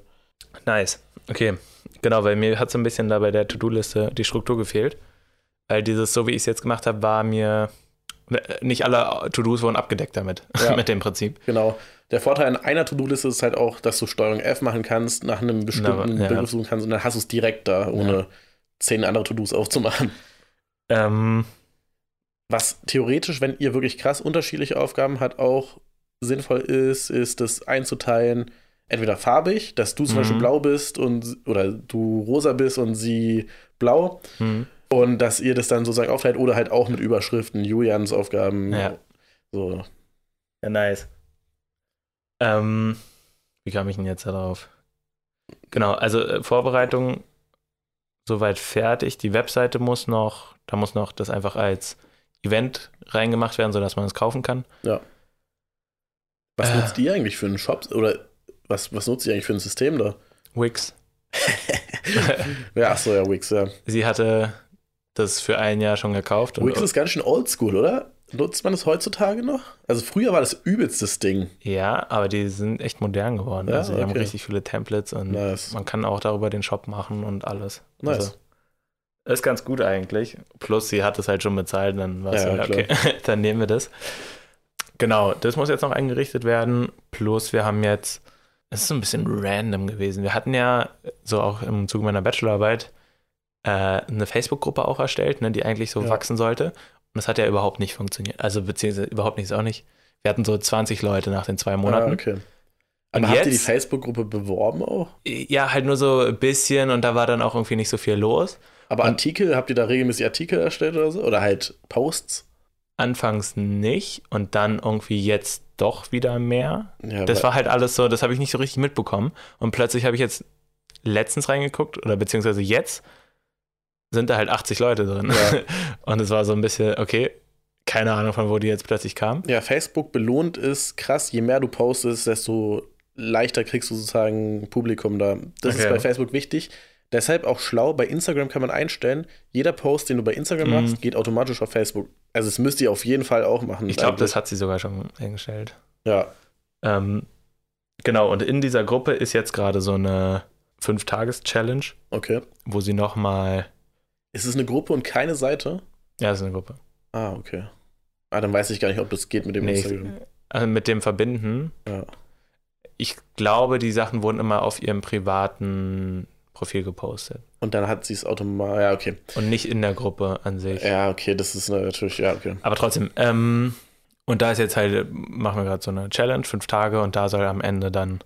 Nice. Okay. Genau, weil mir hat so ein bisschen da bei der To-Do-Liste die Struktur gefehlt. Weil dieses, so wie ich es jetzt gemacht habe, war mir. Nicht alle To-Dos wurden abgedeckt damit, Ja. mit dem Prinzip. Genau. Der Vorteil an einer To-Do-Liste ist halt auch, dass du Steuerung F machen kannst, nach einem bestimmten ja. Begriff suchen kannst und dann hast du es direkt da, ohne Ja. zehn andere To-Dos aufzumachen. Ähm, Was theoretisch, wenn ihr wirklich krass unterschiedliche Aufgaben habt, auch sinnvoll ist, ist das einzuteilen, entweder farbig, dass du zum Mhm. Beispiel blau bist und oder du rosa bist und sie blau hm. Und dass ihr das dann sozusagen aufteilt oder halt auch mit Überschriften, Julians Aufgaben. Ja. So. Ja, nice. Ähm, wie kam ich denn jetzt darauf? Genau, also äh, Vorbereitung soweit fertig. Die Webseite muss noch, da muss noch das einfach als Event reingemacht werden, sodass man es kaufen kann. Was Äh. nutzt ihr eigentlich für einen Shop oder was, was nutzt ihr eigentlich für ein System da? Wix. ja, ach so, ja, Wix, ja. Sie hatte das für ein Jahr schon gekauft. Und, Wix ist ganz schön oldschool, oder? Nutzt man das heutzutage noch? Also früher war das übelstes Ding. ja, aber die sind echt modern geworden. Ja, also die haben okay. richtig viele Templates und Nice. man kann auch darüber den Shop machen und alles. Nice. Also, ist ganz gut eigentlich. Plus, sie hat es halt schon bezahlt, dann war es Ja, ja, okay, dann nehmen wir das. Genau, das muss jetzt noch eingerichtet werden. Plus, wir haben jetzt, es ist so ein bisschen random gewesen. Wir hatten ja so auch im Zuge meiner Bachelorarbeit äh, eine Facebook-Gruppe auch erstellt, ne, die eigentlich so Ja. wachsen sollte. Und das hat ja überhaupt nicht funktioniert. Also, beziehungsweise überhaupt nicht, ist auch nicht. Wir hatten so 20 Leute nach den zwei Monaten. Ah, okay. Und Aber habt ihr die Facebook-Gruppe beworben auch? Ja, halt nur so ein bisschen und da war dann auch irgendwie nicht so viel los. Aber Und- Artikel, habt ihr da regelmäßig Artikel erstellt oder so? Oder halt Posts? Anfangs nicht und dann irgendwie jetzt doch wieder mehr. Ja, Das war halt alles so, das habe ich nicht so richtig mitbekommen. Und plötzlich habe ich jetzt letztens reingeguckt oder beziehungsweise jetzt sind da halt 80 Leute drin. Ja. Und es war so ein bisschen, okay, keine Ahnung, von wo die jetzt plötzlich kamen. ja, Facebook belohnt ist krass. Je mehr du postest, desto leichter kriegst du sozusagen Publikum da. Das ist Okay. bei Facebook wichtig. Deshalb auch schlau, bei Instagram kann man einstellen, jeder Post, den du bei Instagram Mhm. machst, geht automatisch auf Facebook. Also das müsst ihr auf jeden Fall auch machen. Ich glaube, das hat sie sogar schon eingestellt. Ja, Ähm, genau, und in dieser Gruppe ist jetzt gerade so eine Fünf-Tages-Challenge, okay. wo sie nochmal, Ist es eine Gruppe und keine Seite? ja, das ist eine Gruppe. Ah, okay. Ah, dann weiß ich gar nicht, ob das geht mit dem Nee, Instagram. Also mit dem Verbinden. Ja. Ich glaube, die Sachen wurden immer auf ihrem privaten Profil gepostet Und dann hat sie es automatisch. Ja, okay. und nicht in der Gruppe an sich. Ja, okay, das ist natürlich, ja, okay. Aber trotzdem, ähm, und da ist jetzt halt, machen wir gerade so eine Challenge, fünf Tage, und da soll am Ende dann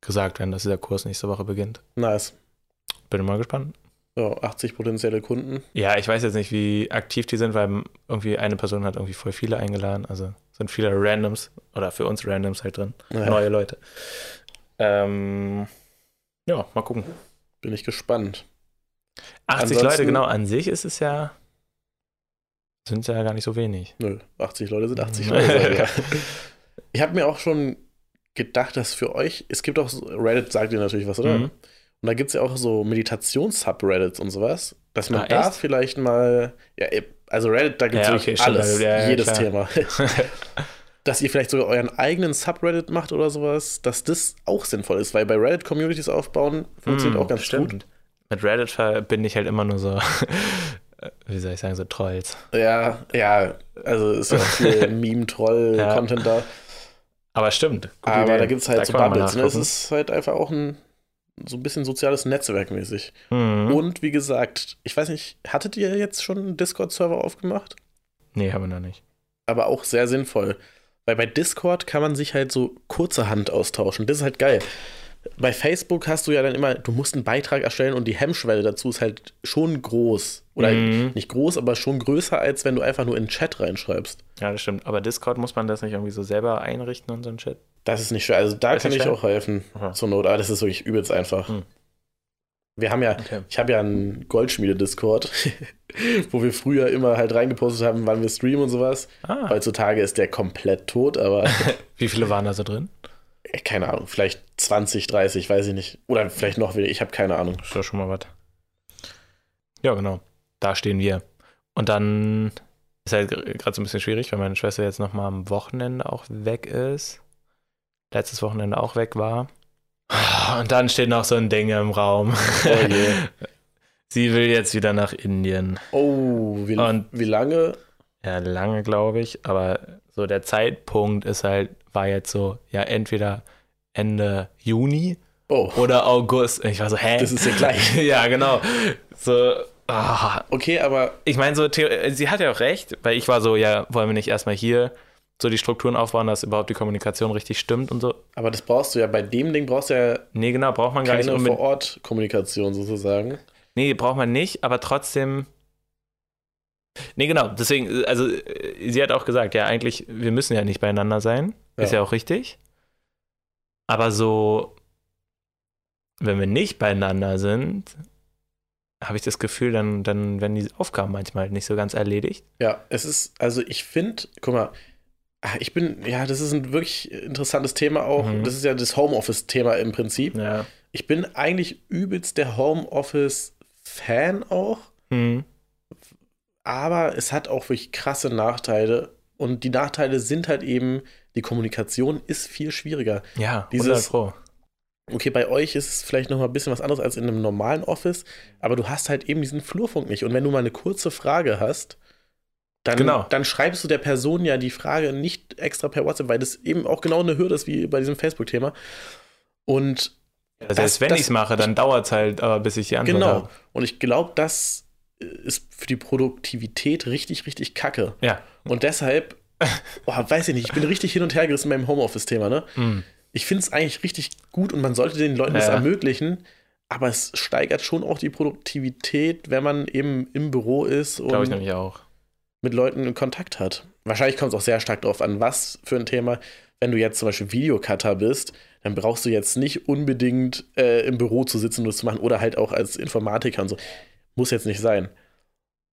gesagt werden, dass dieser Kurs nächste Woche beginnt. Nice. Bin mal gespannt. So, 80 potenzielle Kunden. Ja, ich weiß jetzt nicht, wie aktiv die sind, weil irgendwie eine Person hat irgendwie voll viele eingeladen. Also sind viele Randoms oder für uns Randoms halt drin. Ja, Neue Leute. Ähm, ja, mal gucken. Bin ich gespannt. 80 Ansonsten- Leute, genau, an sich ist es ja, sind ja gar nicht so wenig. Nö, 80 Leute sind 80 Mhm. Leute. ja. Ich habe mir auch schon gedacht, dass für euch, es gibt auch, Reddit sagt ihr natürlich was, oder? Mhm. Und da gibt es ja auch so Meditations-Subreddits und sowas, dass man Ah, da echt? vielleicht mal, ja, also Reddit, da gibt es Ja, okay, alles, ja, ja, jedes klar. Thema. dass ihr vielleicht sogar euren eigenen Subreddit macht oder sowas, dass das auch sinnvoll ist, weil bei Reddit Communities aufbauen funktioniert Hm, auch ganz stimmt. gut. Mit Reddit verbinde ich halt immer nur so, wie soll ich sagen, so Trolls. Ja, ja, also ist ja auch viel Meme-Troll-Content da. Aber stimmt. Aber Idee. da gibt es halt Da so Bubbles. Ne? Es ist halt einfach auch ein so ein bisschen soziales Netzwerk mäßig. Mhm. Und wie gesagt, ich weiß nicht, hattet ihr jetzt schon einen Discord-Server aufgemacht? Nee, haben wir noch nicht. Aber auch sehr sinnvoll. Weil bei Discord kann man sich halt so kurzerhand austauschen. Das ist halt geil. Bei Facebook hast du ja dann immer, du musst einen Beitrag erstellen und die Hemmschwelle dazu ist halt schon groß. Oder Mhm. nicht groß, aber schon größer, als wenn du einfach nur in den Chat reinschreibst. Ja, das stimmt. Aber Discord muss man das nicht irgendwie so selber einrichten und so ein Shit? Das ist nicht schwer. Also da Ist kann ich schwer? auch helfen Aha. zur Not. Aber das ist wirklich übelst einfach. Hm. Wir haben ja, Okay. ich habe ja einen Goldschmiede-Discord, wo wir früher immer halt reingepostet haben, wann wir streamen und sowas. Ah, Heutzutage ist der komplett tot, aber wie viele waren da so drin? äh, keine Ahnung, vielleicht 20, 30, weiß ich nicht. Oder vielleicht noch weniger, ich habe keine Ahnung. Das ist doch schon mal was. Ja, genau. Da stehen wir. Und dann ist halt gerade so ein bisschen schwierig, weil meine Schwester jetzt noch mal am Wochenende auch weg ist. Letztes Wochenende auch weg war. Und dann steht noch so ein Ding im Raum. Oh je. Sie will jetzt wieder nach Indien. Oh, wie, Und- wie lange? Ja, lange, glaube ich. Aber so der Zeitpunkt ist halt, war jetzt so, ja, entweder Ende Juni Oh, oder August. Ich war so, hä? das ist ja gleich. ja, genau. So, ah, Okay, aber ich meine, so, sie hat ja auch recht, weil ich war so, ja, wollen wir nicht erstmal hier so die Strukturen aufbauen, dass überhaupt die Kommunikation richtig stimmt und so. Aber das brauchst du ja, bei dem Ding brauchst du ja Nee, genau, braucht man gar nicht keine unbedingt. Vor-Ort-Kommunikation sozusagen. Nee, braucht man nicht, aber trotzdem. Nee, genau, deswegen, also äh, sie hat auch gesagt, ja, eigentlich, wir müssen ja nicht beieinander sein. Ist Ja. ja auch richtig. Aber so, wenn wir nicht beieinander sind, habe ich das Gefühl, dann, dann werden die Aufgaben manchmal halt nicht so ganz erledigt. Ja, es ist, also ich finde, guck mal, ich bin, ja, das ist ein wirklich interessantes Thema auch. Mhm. Das ist ja das Homeoffice-Thema im Prinzip. Ja. Ich bin eigentlich übelst der Homeoffice-Fan auch, Hm. aber es hat auch wirklich krasse Nachteile. Und die Nachteile sind halt eben, die Kommunikation ist viel schwieriger. Ja, Dieses- 100 Pro. Okay, bei euch ist es vielleicht noch mal ein bisschen was anderes als in einem normalen Office, aber du hast halt eben diesen Flurfunk nicht. Und wenn du mal eine kurze Frage hast, dann, Genau. dann schreibst du der Person ja die Frage nicht extra per WhatsApp, weil das eben auch genau eine Hürde ist wie bei diesem Facebook-Thema. Und Also Das- selbst wenn das- ich es mache, dann dauert es halt, aber bis ich die Antwort genau, habe. und ich glaube, das ist für die Produktivität richtig, richtig kacke. Ja. Und deshalb, boah, weiß ich nicht, ich bin richtig hin und her gerissen beim Homeoffice-Thema, ne? Hm. ich finde es eigentlich richtig gut und man sollte den Leuten das Ja. ermöglichen, aber es steigert schon auch die Produktivität, wenn man eben im Büro ist Glaube ich nämlich auch. Mit Leuten in Kontakt hat. Wahrscheinlich kommt es auch sehr stark darauf an, was für ein Thema. Wenn du jetzt zum Beispiel Videocutter bist, dann brauchst du jetzt nicht unbedingt äh, im Büro zu sitzen und das zu machen oder halt auch als Informatiker und so. Muss jetzt nicht sein.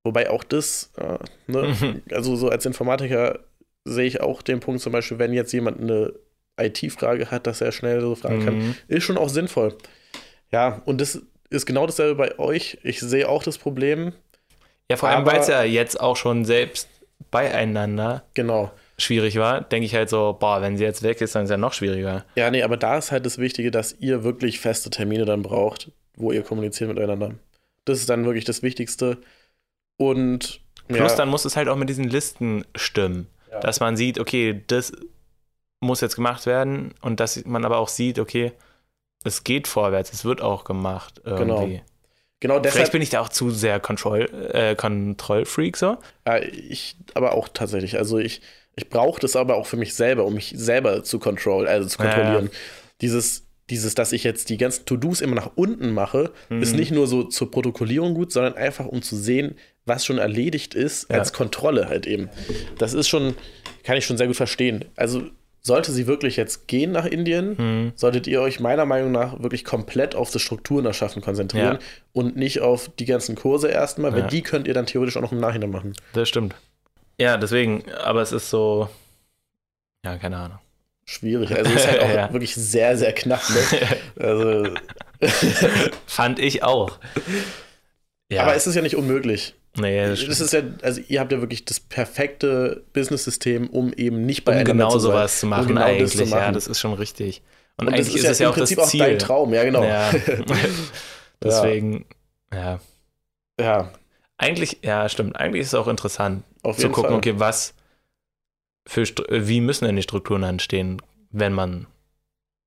Wobei auch das, äh, ne, Mhm. also so als Informatiker sehe ich auch den Punkt zum Beispiel, wenn jetzt jemand eine IT-Frage hat, dass er schnell so fragen kann, Mhm. ist schon auch sinnvoll. Ja, und das ist genau dasselbe bei euch. Ich sehe auch das Problem. Ja, vor allem, weil es ja jetzt auch schon selbst beieinander Genau. schwierig war, denke ich halt so, boah, wenn sie jetzt weg ist, dann ist ja noch schwieriger. Ja, nee, aber da ist halt das Wichtige, dass ihr wirklich feste Termine dann braucht, wo ihr kommuniziert miteinander. Das ist dann wirklich das Wichtigste. Und Plus ja, dann muss es halt auch mit diesen Listen stimmen, Ja. dass man sieht, okay, das muss jetzt gemacht werden und dass man aber auch sieht, okay, es geht vorwärts, es wird auch gemacht irgendwie. genau Vielleicht deshalb bin ich da auch zu sehr Kontroll, äh, Kontrollfreak so. äh, ich aber auch tatsächlich. Also ich, ich brauche das aber auch für mich selber, um mich selber zu control, also zu Ja, ja. kontrollieren. Dieses, dieses, dass ich jetzt die ganzen To-Dos immer nach unten mache, ist Mhm. nicht nur so zur Protokollierung gut, sondern einfach um zu sehen, was schon erledigt ist, Ja. als Kontrolle halt eben. Das ist schon, kann ich schon sehr gut verstehen. Also sollte sie wirklich jetzt gehen nach Indien, Mhm. solltet ihr euch meiner Meinung nach wirklich komplett auf das Strukturen erschaffen konzentrieren Ja. und nicht auf die ganzen Kurse erstmal, weil Ja. die könnt ihr dann theoretisch auch noch im Nachhinein machen. Das stimmt. Ja, deswegen, aber es ist so, ja, keine Ahnung. Schwierig. Also ist halt auch Ja. wirklich sehr, sehr knapp. Ne? Also, Fand ich auch. Aber es ist ja nicht unmöglich. Nee, das, das ist ja, also ihr habt ja wirklich das perfekte Business-System, um eben nicht bei um einer genau zu sein. sowas zu machen, genau eigentlich. das zu machen. Ja, das ist schon richtig. Und, Und das eigentlich ist ist, ja es ja im auch das Prinzip auch Ziel. dein Traum, ja genau. Ja. Deswegen, ja. Ja, Eigentlich, ja, stimmt. Eigentlich ist es auch interessant auf zu gucken, Fall. okay, was für, wie müssen denn die Strukturen entstehen, wenn man,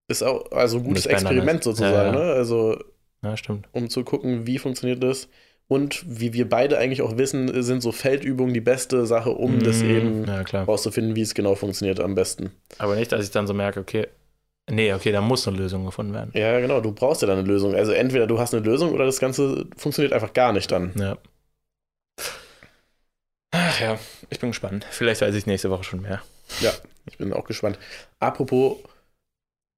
Ist auch also ein gutes Experiment ist. sozusagen, Ja, ja. ne? Also ja, stimmt. um zu gucken, wie funktioniert das. Und wie wir beide eigentlich auch wissen, sind so Feldübungen die beste Sache, um das Mhm, eben Ja, klar. rauszufinden, wie es genau funktioniert am besten. Aber nicht, dass ich dann so merke, okay, nee, okay, da muss eine Lösung gefunden werden. Ja, genau, du brauchst ja dann eine Lösung. Also entweder du hast eine Lösung oder das Ganze funktioniert einfach gar nicht dann. Ja. Ach ja, ich bin gespannt. Vielleicht weiß ich nächste Woche schon mehr. Ich bin auch gespannt. Apropos,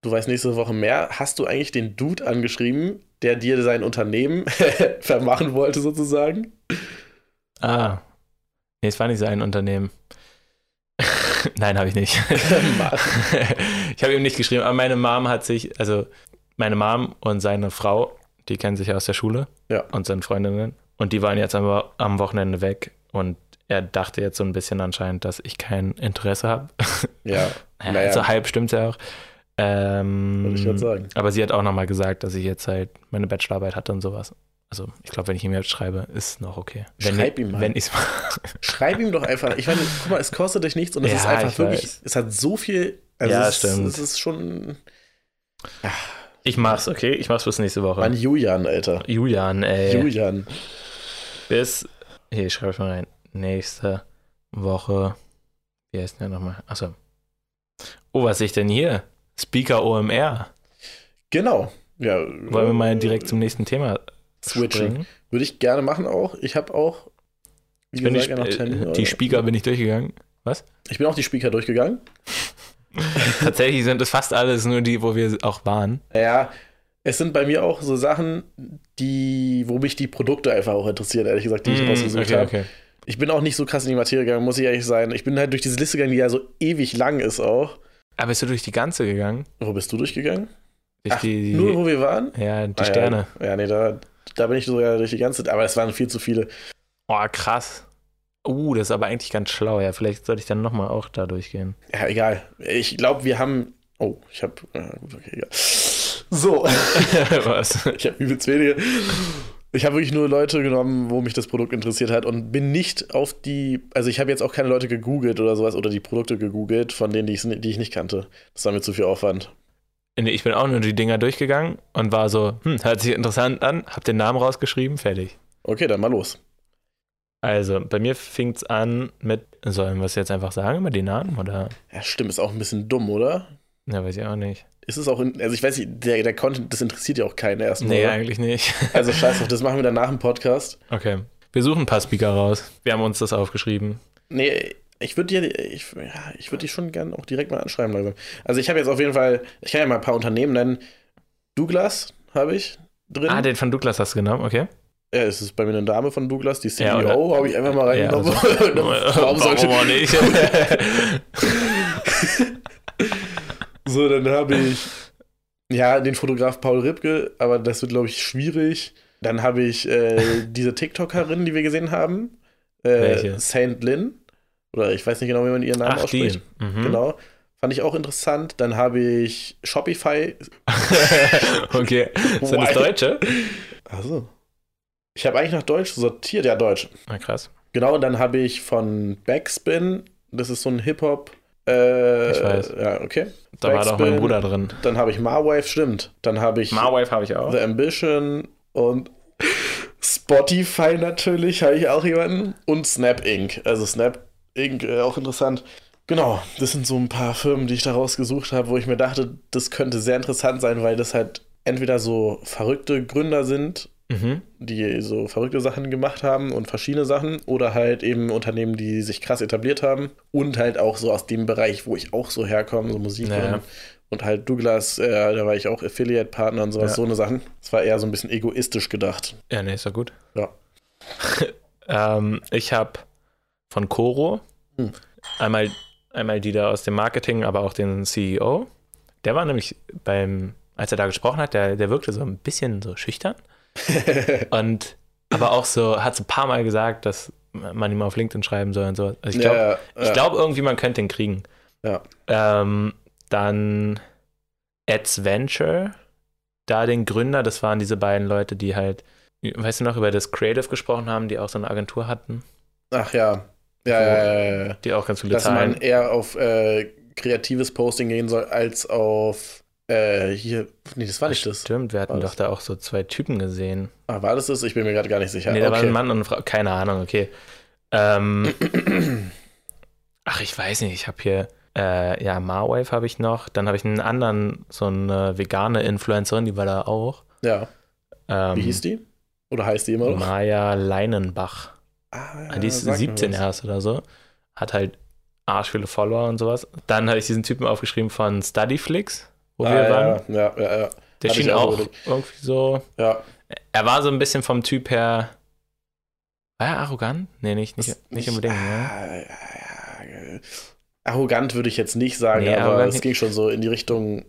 du weißt nächste Woche mehr. Hast du eigentlich den Dude angeschrieben, der dir sein Unternehmen vermachen wollte, sozusagen? Ah. Nee, es war nicht sein Unternehmen. Nein, habe ich nicht. Ich habe ihm nicht geschrieben, aber meine Mom hat sich, also meine Mom und seine Frau, die kennen sich ja aus der Schule Ja. und sind Freundinnen und die waren jetzt am, am Wochenende weg und er dachte jetzt so ein bisschen anscheinend, dass ich kein Interesse habe. ja, Ja, Naja. So halb stimmt ja auch. Ähm, würde ich gerade sagen. aber sie hat auch nochmal gesagt, dass ich jetzt halt meine Bachelorarbeit hatte und sowas. Also ich glaube, wenn ich ihm jetzt schreibe, ist noch okay. Wenn, Schreib ihm mal. Wenn ich's mal. Schreib ihm doch einfach. Ich meine, guck mal, es kostet dich nichts und es Ja, ist einfach ich wirklich, weiß. es hat so viel. Also Ja, es, stimmt. Es ist schon. Ich mach's, okay? Ich mach's bis nächste Woche. Mann, Julian, Alter. Julian, ey. Julian. Bis. Hier, ich schreibe mal rein. Nächste Woche. Wie heißt denn der nochmal? Achso. Oh, was sehe ich denn hier? Speaker OMR. Genau. Ja, Wollen wir mal direkt zum nächsten Thema Switchen. springen? Würde ich gerne machen auch. Ich habe auch. Wie Ich bin die, gesagt, ja noch Sp- Termine, äh, die? Speaker bin ich durchgegangen. Ich bin auch die Speaker durchgegangen. Tatsächlich sind es fast alles nur die, wo wir auch waren. Ja, es sind bei mir auch so Sachen, die, wo mich die Produkte einfach auch interessieren, ehrlich gesagt, die ich Mm, rausgesucht okay, habe. okay. Ich bin auch nicht so krass in die Materie gegangen, muss ich ehrlich sein. Ich bin halt durch diese Liste gegangen, die ja so ewig lang ist auch. Aber bist du durch die ganze gegangen? Wo bist du durchgegangen? Durch Ach, die, die, Nur wo wir waren? ja, die Ah, Sterne. Ja, ja nee, da, da bin ich sogar durch die ganze, aber es waren viel zu viele. Oh, krass. Uh, das ist aber eigentlich ganz schlau. Ja, vielleicht sollte ich dann nochmal auch da durchgehen. Ja, egal. Ich glaube, wir haben. Oh, ich habe. Äh, gut, okay, egal. So, Was? ich habe übelst wenige. Ich habe wirklich nur Leute genommen, wo mich das Produkt interessiert hat und bin nicht auf die. Also, ich habe jetzt auch keine Leute gegoogelt oder sowas oder die Produkte gegoogelt, von denen, die ich, die ich nicht kannte. Das war mir zu viel Aufwand. Nee, ich bin auch nur die Dinger durchgegangen und war so, hm, hört sich interessant an, hab den Namen rausgeschrieben, fertig. Okay, dann mal los. Also, bei mir fing's an mit, sollen wir es jetzt einfach sagen über die Namen oder? Ja, stimmt, ist auch ein bisschen dumm, oder? Ja, weiß ich auch nicht. Ist es auch, in, also ich weiß nicht, der, der Content, das interessiert ja auch keinen erstmal. Nee, oder? eigentlich nicht. Also scheiß drauf, das machen wir dann nach dem Podcast. Okay. Wir suchen ein paar Speaker raus. Wir haben uns das aufgeschrieben. Nee, ich würde dir, ich, ja, ich würde dich schon gern auch direkt mal anschreiben langsam. Also ich habe jetzt auf jeden Fall, ich kann ja mal ein paar Unternehmen nennen. Douglas habe ich drin. Ah, den von Douglas hast du genommen, okay. ja, es ist bei mir eine Dame von Douglas, die Ja, CEO, oder- habe ich einfach mal Ja, reingenommen. also- Warum sollte auch nicht? So, dann habe ich ja den Fotograf Paul Ripke, aber das wird, glaube ich, schwierig. Dann habe ich äh, diese TikTokerin, die wir gesehen haben, äh, Welche? Saint Lynn. Oder ich weiß nicht genau, wie man ihren Namen Ach, ausspricht. Mhm. Genau. Fand ich auch interessant. Dann habe ich Shopify. okay. Sind das? Deutsche? Also. Ich habe eigentlich nach Deutsch sortiert. Ja, Deutsch. Na krass. Genau, dann habe ich von Backspin. Das ist so ein Hip-Hop. Äh, Ich weiß. Ja, okay. Da war doch mein Backspin. Bruder drin. Dann habe ich Marwave, stimmt. Dann habe ich Marwife habe ich auch. The Ambition und Spotify natürlich, habe ich auch jemanden. Und Snap Inc. Also Snap Inc. Äh, auch interessant. Genau, das sind so ein paar Firmen, die ich da rausgesucht habe, wo ich mir dachte, das könnte sehr interessant sein, weil das halt entweder so verrückte Gründer sind, Mhm. die so verrückte Sachen gemacht haben und verschiedene Sachen, oder halt eben Unternehmen, die sich krass etabliert haben und halt auch so aus dem Bereich, wo ich auch so herkomme, so Musik Ja. und, und halt Douglas, äh, da war ich auch Affiliate-Partner und sowas, Ja. so eine Sachen. Das war eher so ein bisschen egoistisch gedacht. Ja, nee, ist doch gut. Ja. ähm, ich habe von Coro Hm. einmal, einmal die da aus dem Marketing, aber auch den CEO. Der war nämlich beim, als er da gesprochen hat, der, der wirkte so ein bisschen so schüchtern. Und aber auch so, hat es ein paar Mal gesagt, dass man ihm auf LinkedIn schreiben soll und so. Also ich glaube, ja, ich ja, glaube irgendwie, man könnte ihn kriegen. ja. Ähm, dann Adventure, da den Gründer, das waren diese beiden Leute, die halt, weißt du noch, über das Creative gesprochen haben, die auch so eine Agentur hatten, Ach ja. Ja, ja, ja, die auch ganz viele Dass man Zahlen. eher auf äh, kreatives Posting gehen soll, als auf äh, hier. Nee, das war nicht das. Stimmt, wir hatten War doch das? da auch so zwei Typen gesehen. Ah, war das das? Ich bin mir gerade gar nicht sicher. nee, da war okay. ein Mann und eine Frau, keine Ahnung, okay. Ähm, ach, ich weiß nicht, ich habe hier, äh, ja, Marwave habe ich noch, dann habe ich einen anderen, so eine vegane Influencerin, die war da auch. Ja. Ähm, Wie hieß die? Oder heißt die immer noch? Maya Leinenbach. Ah, die ist sag mir 17 was. erst oder so. Hat halt arsch viele Follower und sowas. Dann habe ich diesen Typen aufgeschrieben von Studyflix, wo Ah, wir ja, waren. ja, ja, ja. Der ich schien auch auch irgendwie so. ja. Er war so ein bisschen vom Typ her. War er arrogant? Nee, nicht, nicht, Das- nicht unbedingt. ne? Ah. Arrogant würde ich jetzt nicht sagen, Nee, aber es ging schon so in die Richtung.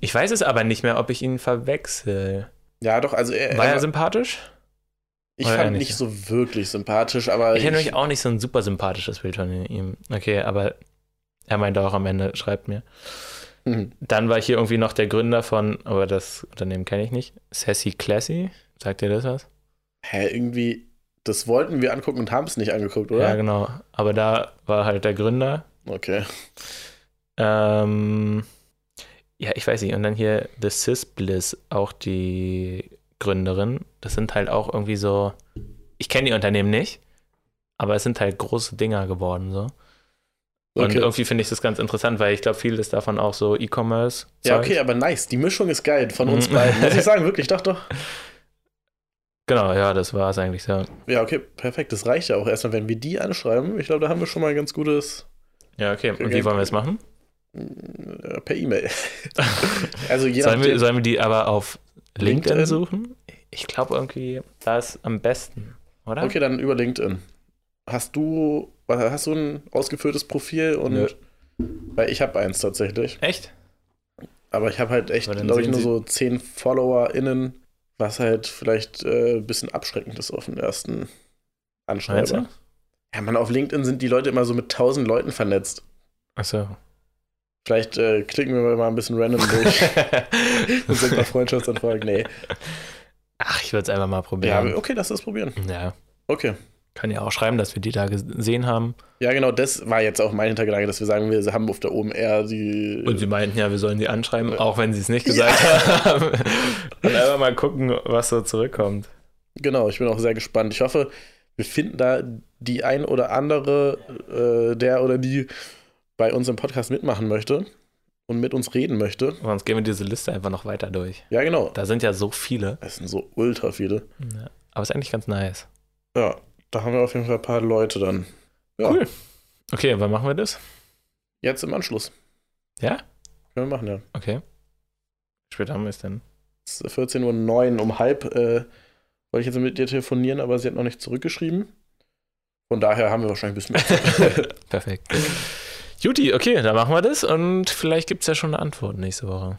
Ich weiß es aber nicht mehr, ob ich ihn verwechsel. Ja, doch, also er, War er er, sympathisch? ich fand nicht? nicht so wirklich sympathisch, aber Ich hätte nämlich auch nicht so ein super sympathisches Bild von ihm. Okay, aber er meinte auch am Ende, schreibt mir. Mhm. Dann war hier irgendwie noch der Gründer von, aber das Unternehmen kenne ich nicht, Sassy Classy. Sagt dir das was? Hä, irgendwie, das wollten wir angucken und haben es nicht angeguckt, oder? Ja, genau. Aber da war halt der Gründer. Okay. Ähm, ja, ich weiß nicht. Und dann hier The Sis Bliss, auch die Gründerin. Das sind halt auch irgendwie so, ich kenne die Unternehmen nicht, aber es sind halt große Dinger geworden so. Und Okay. irgendwie finde ich das ganz interessant, weil ich glaube, vieles davon auch so E-Commerce. Ja, okay, aber nice. Die Mischung ist geil von uns Mhm. beiden. Muss ich sagen, wirklich, doch, doch. Genau, ja, das war es eigentlich so. Ja, okay, perfekt. Das reicht ja auch erstmal, wenn wir die anschreiben. Ich glaube, da haben wir schon mal ein ganz gutes Ja, okay. Und wie wollen wir es machen? äh, per E-Mail. also je Sollen wir, sollen wir die aber auf LinkedIn, LinkedIn? suchen? Ich glaube irgendwie, da ist am besten, oder? Okay, dann über LinkedIn. Hast du, hast du ein ausgeführtes Profil? Und Nö. weil ich habe eins tatsächlich. Echt? Aber ich habe halt echt, glaube ich, nur sie- so zehn FollowerInnen, was halt vielleicht äh, ein bisschen abschreckend ist auf den ersten Anschreiber. du? Ja, man, auf LinkedIn sind die Leute immer so mit tausend Leuten vernetzt. Achso. Vielleicht äh, klicken wir mal ein bisschen random durch und sind paar Freundschaftsanfragen. Nee. Ach, ich würde es einfach mal Ja, probieren. okay, lass das probieren. Ja. Okay. Kann ja auch schreiben, dass wir die da gesehen haben. Ja, genau, das war jetzt auch mein Hintergedanke, dass wir sagen, wir haben auf der OMR die. Und sie meinten ja, wir sollen sie anschreiben, Ja. auch wenn sie es nicht gesagt haben. Und einfach mal gucken, was so zurückkommt. Genau, ich bin auch sehr gespannt. Ich hoffe, wir finden da die ein oder andere, äh, der oder die bei uns im Podcast mitmachen möchte und mit uns reden möchte. Sonst gehen wir diese Liste einfach noch weiter durch. Ja, genau. Da sind ja so viele. Es sind so ultra viele. Ja. Aber ist eigentlich ganz nice. Ja, da haben wir auf jeden Fall ein paar Leute dann. Ja, Cool. Okay, wann machen wir das? jetzt im Anschluss. Ja? Können wir machen, ja. Okay. Wie spät haben wir es denn? Es ist 14.09 Uhr, um halb äh, wollte ich jetzt mit dir telefonieren, aber sie hat noch nicht zurückgeschrieben. Von daher haben wir wahrscheinlich ein bisschen mehr Zeit. Perfekt. Juti, okay, dann machen wir das und vielleicht gibt es ja schon eine Antwort nächste Woche.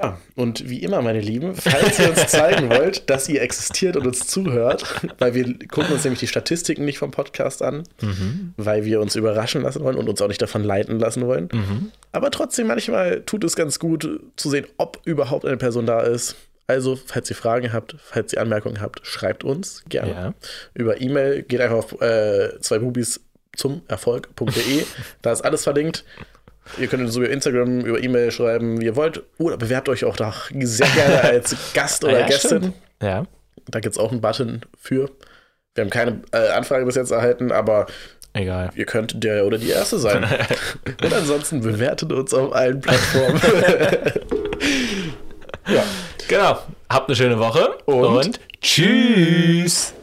Ja, und wie immer, meine Lieben, falls ihr uns zeigen wollt, dass ihr existiert und uns zuhört, weil wir gucken uns nämlich die Statistiken nicht vom Podcast an, Mhm. weil wir uns überraschen lassen wollen und uns auch nicht davon leiten lassen wollen. Mhm. Aber trotzdem, manchmal tut es ganz gut zu sehen, ob überhaupt eine Person da ist. Also, falls ihr Fragen habt, falls ihr Anmerkungen habt, schreibt uns gerne Ja. über E-Mail. Geht einfach auf äh, zwei Bubis zum Erfolg.de. da ist alles verlinkt. Ihr könnt uns über Instagram, über E-Mail schreiben, wie ihr wollt. Oder bewerbt euch auch da sehr gerne als Gast oder Ah ja, Gästin. stimmt. Ja. Da gibt es auch einen Button für. Wir haben keine äh, Anfrage bis jetzt erhalten, aber Egal. ihr könnt der oder die Erste sein. Und ansonsten bewertet uns auf allen Plattformen. ja. Genau. Habt eine schöne Woche Und und tschüss.